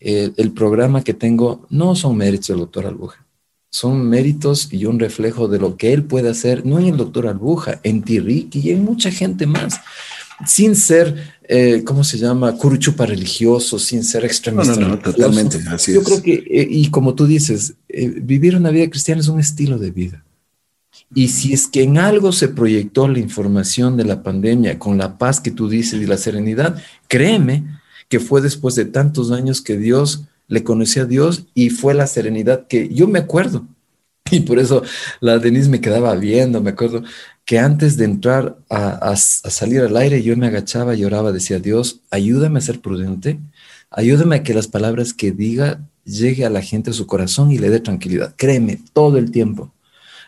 el programa que tengo, no son méritos del doctor Albuja. Son méritos y un reflejo de lo que él puede hacer, no en el doctor Albuja, en Tiriki y en mucha gente más sin ser, eh, ¿cómo se llama? Curuchupa religioso, sin ser extremista. No, no, no, totalmente. Así Yo creo que, eh, y como tú dices, eh, vivir una vida cristiana es un estilo de vida. Y si es que en algo se proyectó la información de la pandemia con la paz que tú dices y la serenidad, créeme que fue después de tantos años que Dios le conoció a Dios y fue la serenidad que yo me acuerdo. Y por eso la Denise me quedaba viendo, me acuerdo que antes de entrar a, salir al aire yo me agachaba y decía, Dios, ayúdame a ser prudente, ayúdame a que las palabras que diga llegue a la gente a su corazón y le dé tranquilidad. Créeme, todo el tiempo.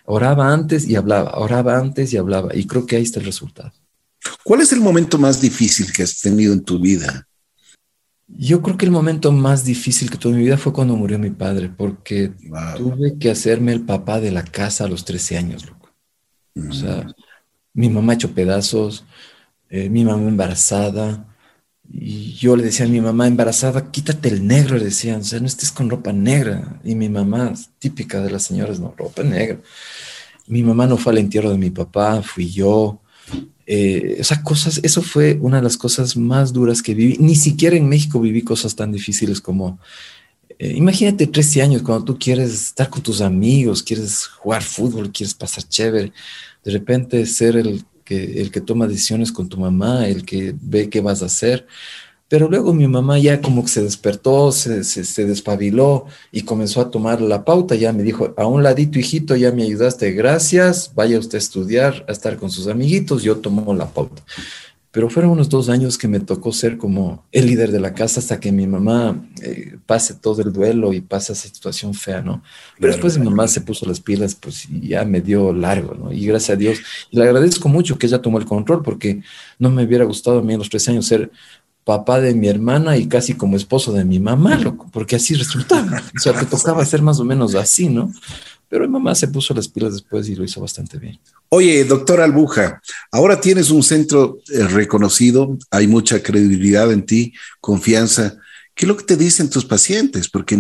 Oraba antes y hablaba, oraba antes y hablaba, y creo que ahí está el resultado. ¿Cuál es el momento más difícil que has tenido en tu vida? Yo creo que el momento más difícil que tuve en mi vida fue cuando murió mi padre, porque tuve que hacerme el papá de la casa a los 13 años. O sea, mi mamá hecho pedazos, eh, mi mamá embarazada. Y yo le decía a mi mamá embarazada, quítate el negro, le decían, o sea, no estés con ropa negra. Y mi mamá, típica de las señoras, no, ropa negra. Mi mamá no fue al entierro de mi papá, fui yo. Eh, esas cosas, eso fue una de las cosas más duras que viví. Ni siquiera en México viví cosas tan difíciles como eh, imagínate 13 años cuando tú quieres estar con tus amigos, quieres jugar fútbol, quieres pasar chévere, de repente ser el el que toma decisiones con tu mamá, el que ve qué vas a hacer. Pero luego mi mamá ya como que se despertó, se, se, se, despabiló y comenzó a tomar la pauta. Ya me dijo, a un ladito, hijito, ya me ayudaste, gracias, vaya usted a estudiar, a estar con sus amiguitos, yo tomo la pauta pero fueron unos dos años que me tocó ser como el líder de la casa hasta que mi mamá eh, pase todo el duelo y pase esa situación fea, ¿no? Pero después mi mamá se puso las pilas, pues y ya me dio largo, ¿no? Y gracias a Dios, y le agradezco mucho que ella tomó el control porque no me hubiera gustado a mí en los tres años ser papá de mi hermana y casi como esposo de mi mamá, loco, porque así resultaba. O sea, te tocaba ser más o menos así, ¿no? Pero mi mamá se puso las pilas después y lo hizo bastante bien. Oye, doctor Albuja, ahora tienes un centro eh, reconocido, hay mucha credibilidad en ti, confianza. ¿Qué es lo que te dicen tus pacientes? Porque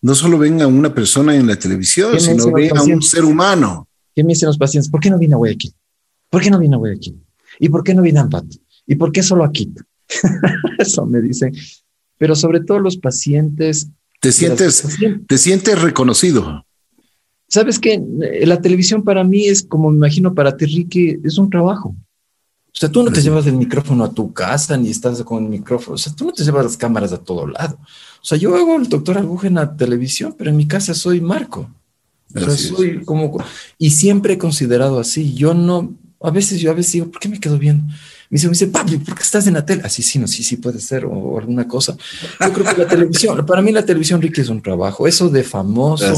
no solo ven a una persona en la televisión, sino ven a un ser humano. ¿Qué me dicen los pacientes? ¿Por qué no vine a Guayaquil? ¿Por qué no vine a Guayaquil? ¿Y por qué no vine a Ampat? ¿Y por qué solo aquí? Eso me dicen. Pero sobre todo los pacientes. ¿Te sientes, ¿te sientes reconocido? Sabes que eh, la televisión para mí es como me imagino para ti, Ricky, es un trabajo. O sea, tú no te llevas el micrófono a tu casa ni estás con el micrófono. O sea, tú no te llevas las cámaras a todo lado. O sea, yo hago el doctor Aguja en la televisión, pero en mi casa soy Marco. O sea, soy como. Y siempre he considerado así. Yo no. A veces yo a veces digo, ¿por qué me quedo viendo? Me dice, me dice, Pablo, ¿por qué estás en la tele? Así, sí, no, sí, sí puede ser, o, alguna cosa. Yo creo que la televisión, para mí la televisión, Ricky, es un trabajo. Eso de famoso,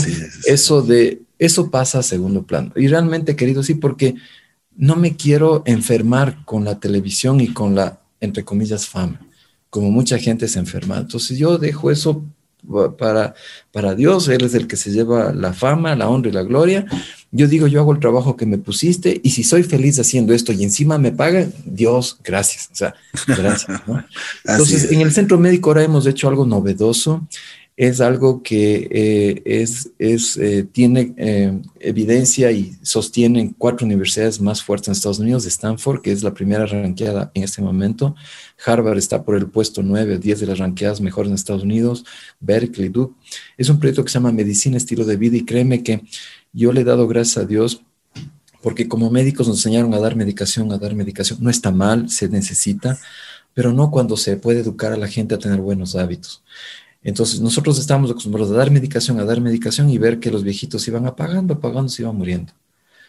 eso de, eso pasa a segundo plano. Y realmente, querido, sí, porque no me quiero enfermar con la televisión y con la entre comillas, fama, como mucha gente se enferma. Entonces yo dejo eso para, para Dios, Él es el que se lleva la fama, la honra y la gloria. Yo digo, yo hago el trabajo que me pusiste y si soy feliz haciendo esto y encima me pagan, Dios, gracias. O sea, gracias. Entonces, en el centro médico ahora hemos hecho algo novedoso es algo que eh, es, es eh, tiene eh, evidencia y sostiene cuatro universidades más fuertes en Estados Unidos, Stanford, que es la primera ranqueada en este momento, Harvard está por el puesto 9, 10 de las ranqueadas mejores en Estados Unidos, Berkeley, Duke. Es un proyecto que se llama Medicina Estilo de Vida y créeme que yo le he dado gracias a Dios porque como médicos nos enseñaron a dar medicación, a dar medicación. No está mal, se necesita, pero no cuando se puede educar a la gente a tener buenos hábitos. Entonces, nosotros estamos acostumbrados a dar medicación, a dar medicación y ver que los viejitos iban apagando, apagando, se iban muriendo.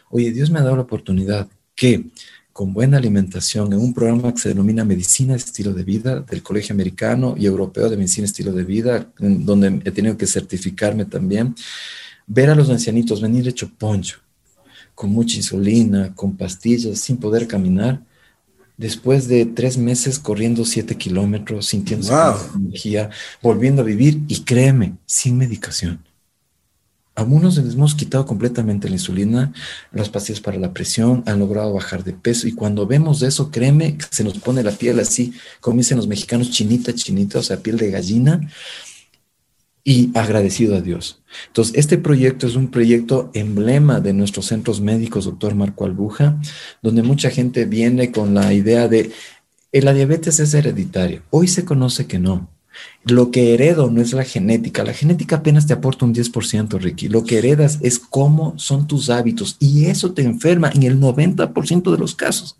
Oye, Dios me ha dado la oportunidad que con buena alimentación, en un programa que se denomina Medicina Estilo de Vida del Colegio Americano y Europeo de Medicina Estilo de Vida, donde he tenido que certificarme también, ver a los ancianitos venir hecho poncho, con mucha insulina, con pastillas, sin poder caminar, después de tres meses corriendo siete kilómetros, sintiendo energía, volviendo a vivir y créeme, sin medicación. Algunos les hemos quitado completamente la insulina, las pastillas para la presión, han logrado bajar de peso y cuando vemos eso, créeme, se nos pone la piel así, como dicen los mexicanos, chinita, chinita, o sea, piel de gallina y agradecido a Dios. Entonces, este proyecto es un proyecto emblema de nuestros centros médicos, doctor Marco Albuja, donde mucha gente viene con la idea de eh, la diabetes es hereditaria. Hoy se conoce que no. Lo que heredo no es la genética. La genética apenas te aporta un 10%, Ricky. Lo que heredas es cómo son tus hábitos y eso te enferma en el 90% de los casos.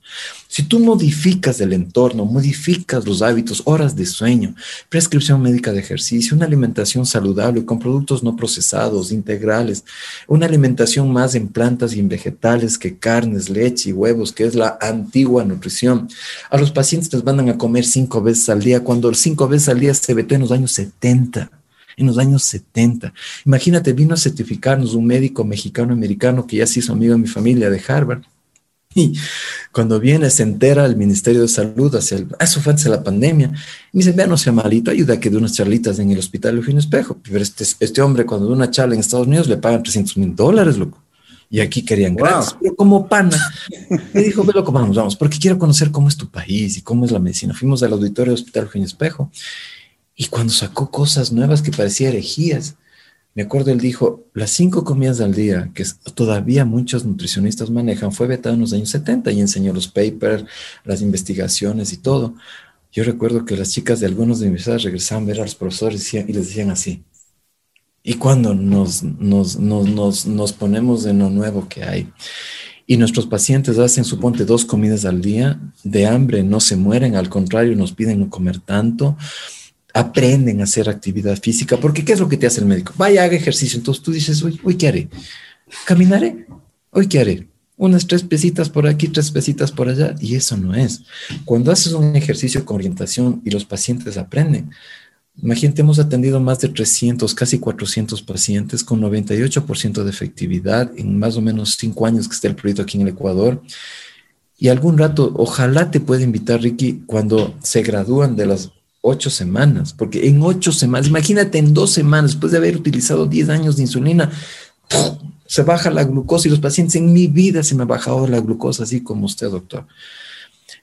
Si tú modificas el entorno, modificas los hábitos, horas de sueño, prescripción médica de ejercicio, una alimentación saludable con productos no procesados, integrales, una alimentación más en plantas y en vegetales que carnes, leche y huevos, que es la antigua nutrición. A los pacientes les mandan a comer cinco veces al día, cuando cinco veces al día se vetó en los años 70 en los años 70. Imagínate, vino a certificarnos un médico mexicano-americano que ya se hizo amigo de mi familia de Harvard, y cuando viene, se entera el Ministerio de Salud, hacia el, eso fue antes de la pandemia, y me dice, vea, no sea malito, ayuda que de unas charlitas en el hospital de Espejo. Pero este, este hombre, cuando da una charla en Estados Unidos, le pagan 300 mil dólares, loco. Y aquí querían gratis, pero como pana. Me dijo, ve loco, vamos, vamos, porque quiero conocer cómo es tu país y cómo es la medicina. Fuimos al auditorio del Hospital Eugenio Espejo y cuando sacó cosas nuevas que parecían herejías, me acuerdo, él dijo, las cinco comidas al día, que todavía muchos nutricionistas manejan, fue vetado en los años 70 y enseñó los papers, las investigaciones y todo. Yo recuerdo que las chicas de algunos de universidades regresaban a ver a los profesores y, les decían así. Y cuando nos, nos, nos, nos, ponemos en lo nuevo que hay y nuestros pacientes hacen, suponte, dos comidas al día, de hambre no se mueren, al contrario, nos piden no comer tanto aprenden a hacer actividad física, porque ¿qué es lo que te hace el médico? Vaya, haga ejercicio. Entonces tú dices, hoy, hoy ¿qué haré? ¿Caminaré? ¿Hoy qué haré? Unas tres pesitas por aquí, tres pesitas por allá, y eso no es. Cuando haces un ejercicio con orientación y los pacientes aprenden, imagínate, hemos atendido más de 300, casi 400 pacientes con 98% de efectividad en más o menos cinco años que está el proyecto aquí en el Ecuador. Y algún rato, ojalá te pueda invitar, Ricky, cuando se gradúan de las ocho semanas, porque en ocho semanas, imagínate en dos semanas, después de haber utilizado diez años de insulina, se baja la glucosa y los pacientes en mi vida se me ha bajado la glucosa, así como usted, doctor.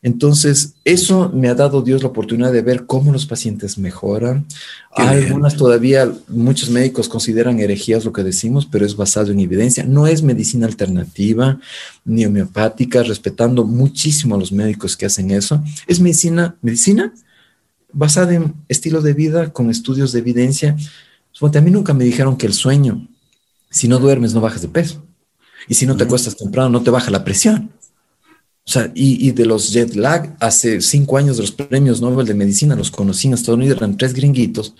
Entonces, eso me ha dado Dios la oportunidad de ver cómo los pacientes mejoran. Hay algunas todavía, muchos médicos consideran herejías lo que decimos, pero es basado en evidencia. No es medicina alternativa ni homeopática, respetando muchísimo a los médicos que hacen eso. Es medicina, medicina basada en estilo de vida con estudios de evidencia. A mí nunca me dijeron que el sueño, si no duermes, no bajas de peso. Y si no te acuestas temprano, no te baja la presión. O sea, y, de los jet lag, hace cinco años de los premios Nobel de Medicina, los conocí en Estados Unidos, eran tres gringuitos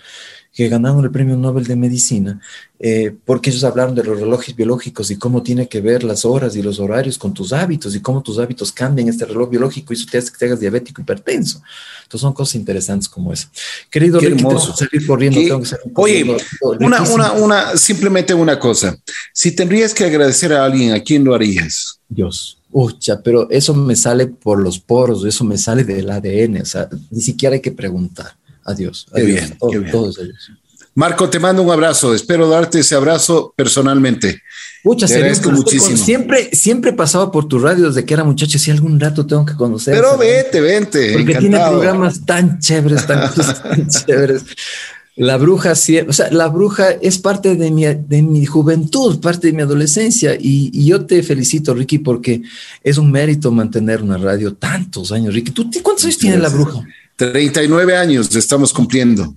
que ganaron el premio Nobel de Medicina, eh, porque ellos hablaron de los relojes biológicos y cómo tiene que ver las horas y los horarios con tus hábitos y cómo tus hábitos cambian este reloj biológico y eso te hace que te hagas diabético hipertenso. Entonces son cosas interesantes como eso. Querido Ricky, hermoso. salir corriendo. Oye, una, una, una, simplemente una cosa. Si tendrías que agradecer a alguien, ¿a quién lo harías? Dios. Ucha, pero eso me sale por los poros, eso me sale del ADN, o sea, ni siquiera hay que preguntar. Adiós. Qué adiós, bien, todo- qué bien. todos ellos. Marco, te mando un abrazo. Espero darte ese abrazo personalmente. Agradezco gusto muchísimo. siempre, siempre pasaba por tu radio desde que era muchacho, si algún rato tengo que conocer. Pero vente, vente. Porque tiene programas tan chéveres, tan, tan chéveres. La bruja, sí, o sea, la bruja es parte de mi, de mi juventud, parte de mi adolescencia. Y, y yo te felicito, Ricky, porque es un mérito mantener una radio tantos años. Ricky, ¿tú cuántos años tiene la bruja? 39 años estamos cumpliendo.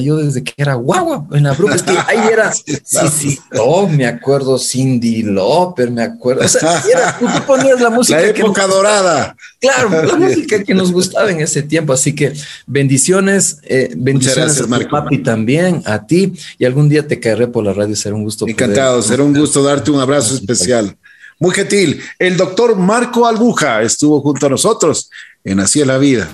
Yo desde que era guagua en la bruja, es que ahí era, sí, sí, oh, me acuerdo Cindy Lauper, me acuerdo, o sea, era, tú, ponías la música La que época dorada. Claro, la música que nos gustaba en ese tiempo. Así que bendiciones, eh, bendiciones gracias, a tu Marco. papi también, a ti. Y algún día te caeré por la radio, será un gusto. Encantado, poder- será un gusto darte un abrazo especial. Muy gentil. El doctor Marco Albuja estuvo junto a nosotros en Así es la vida.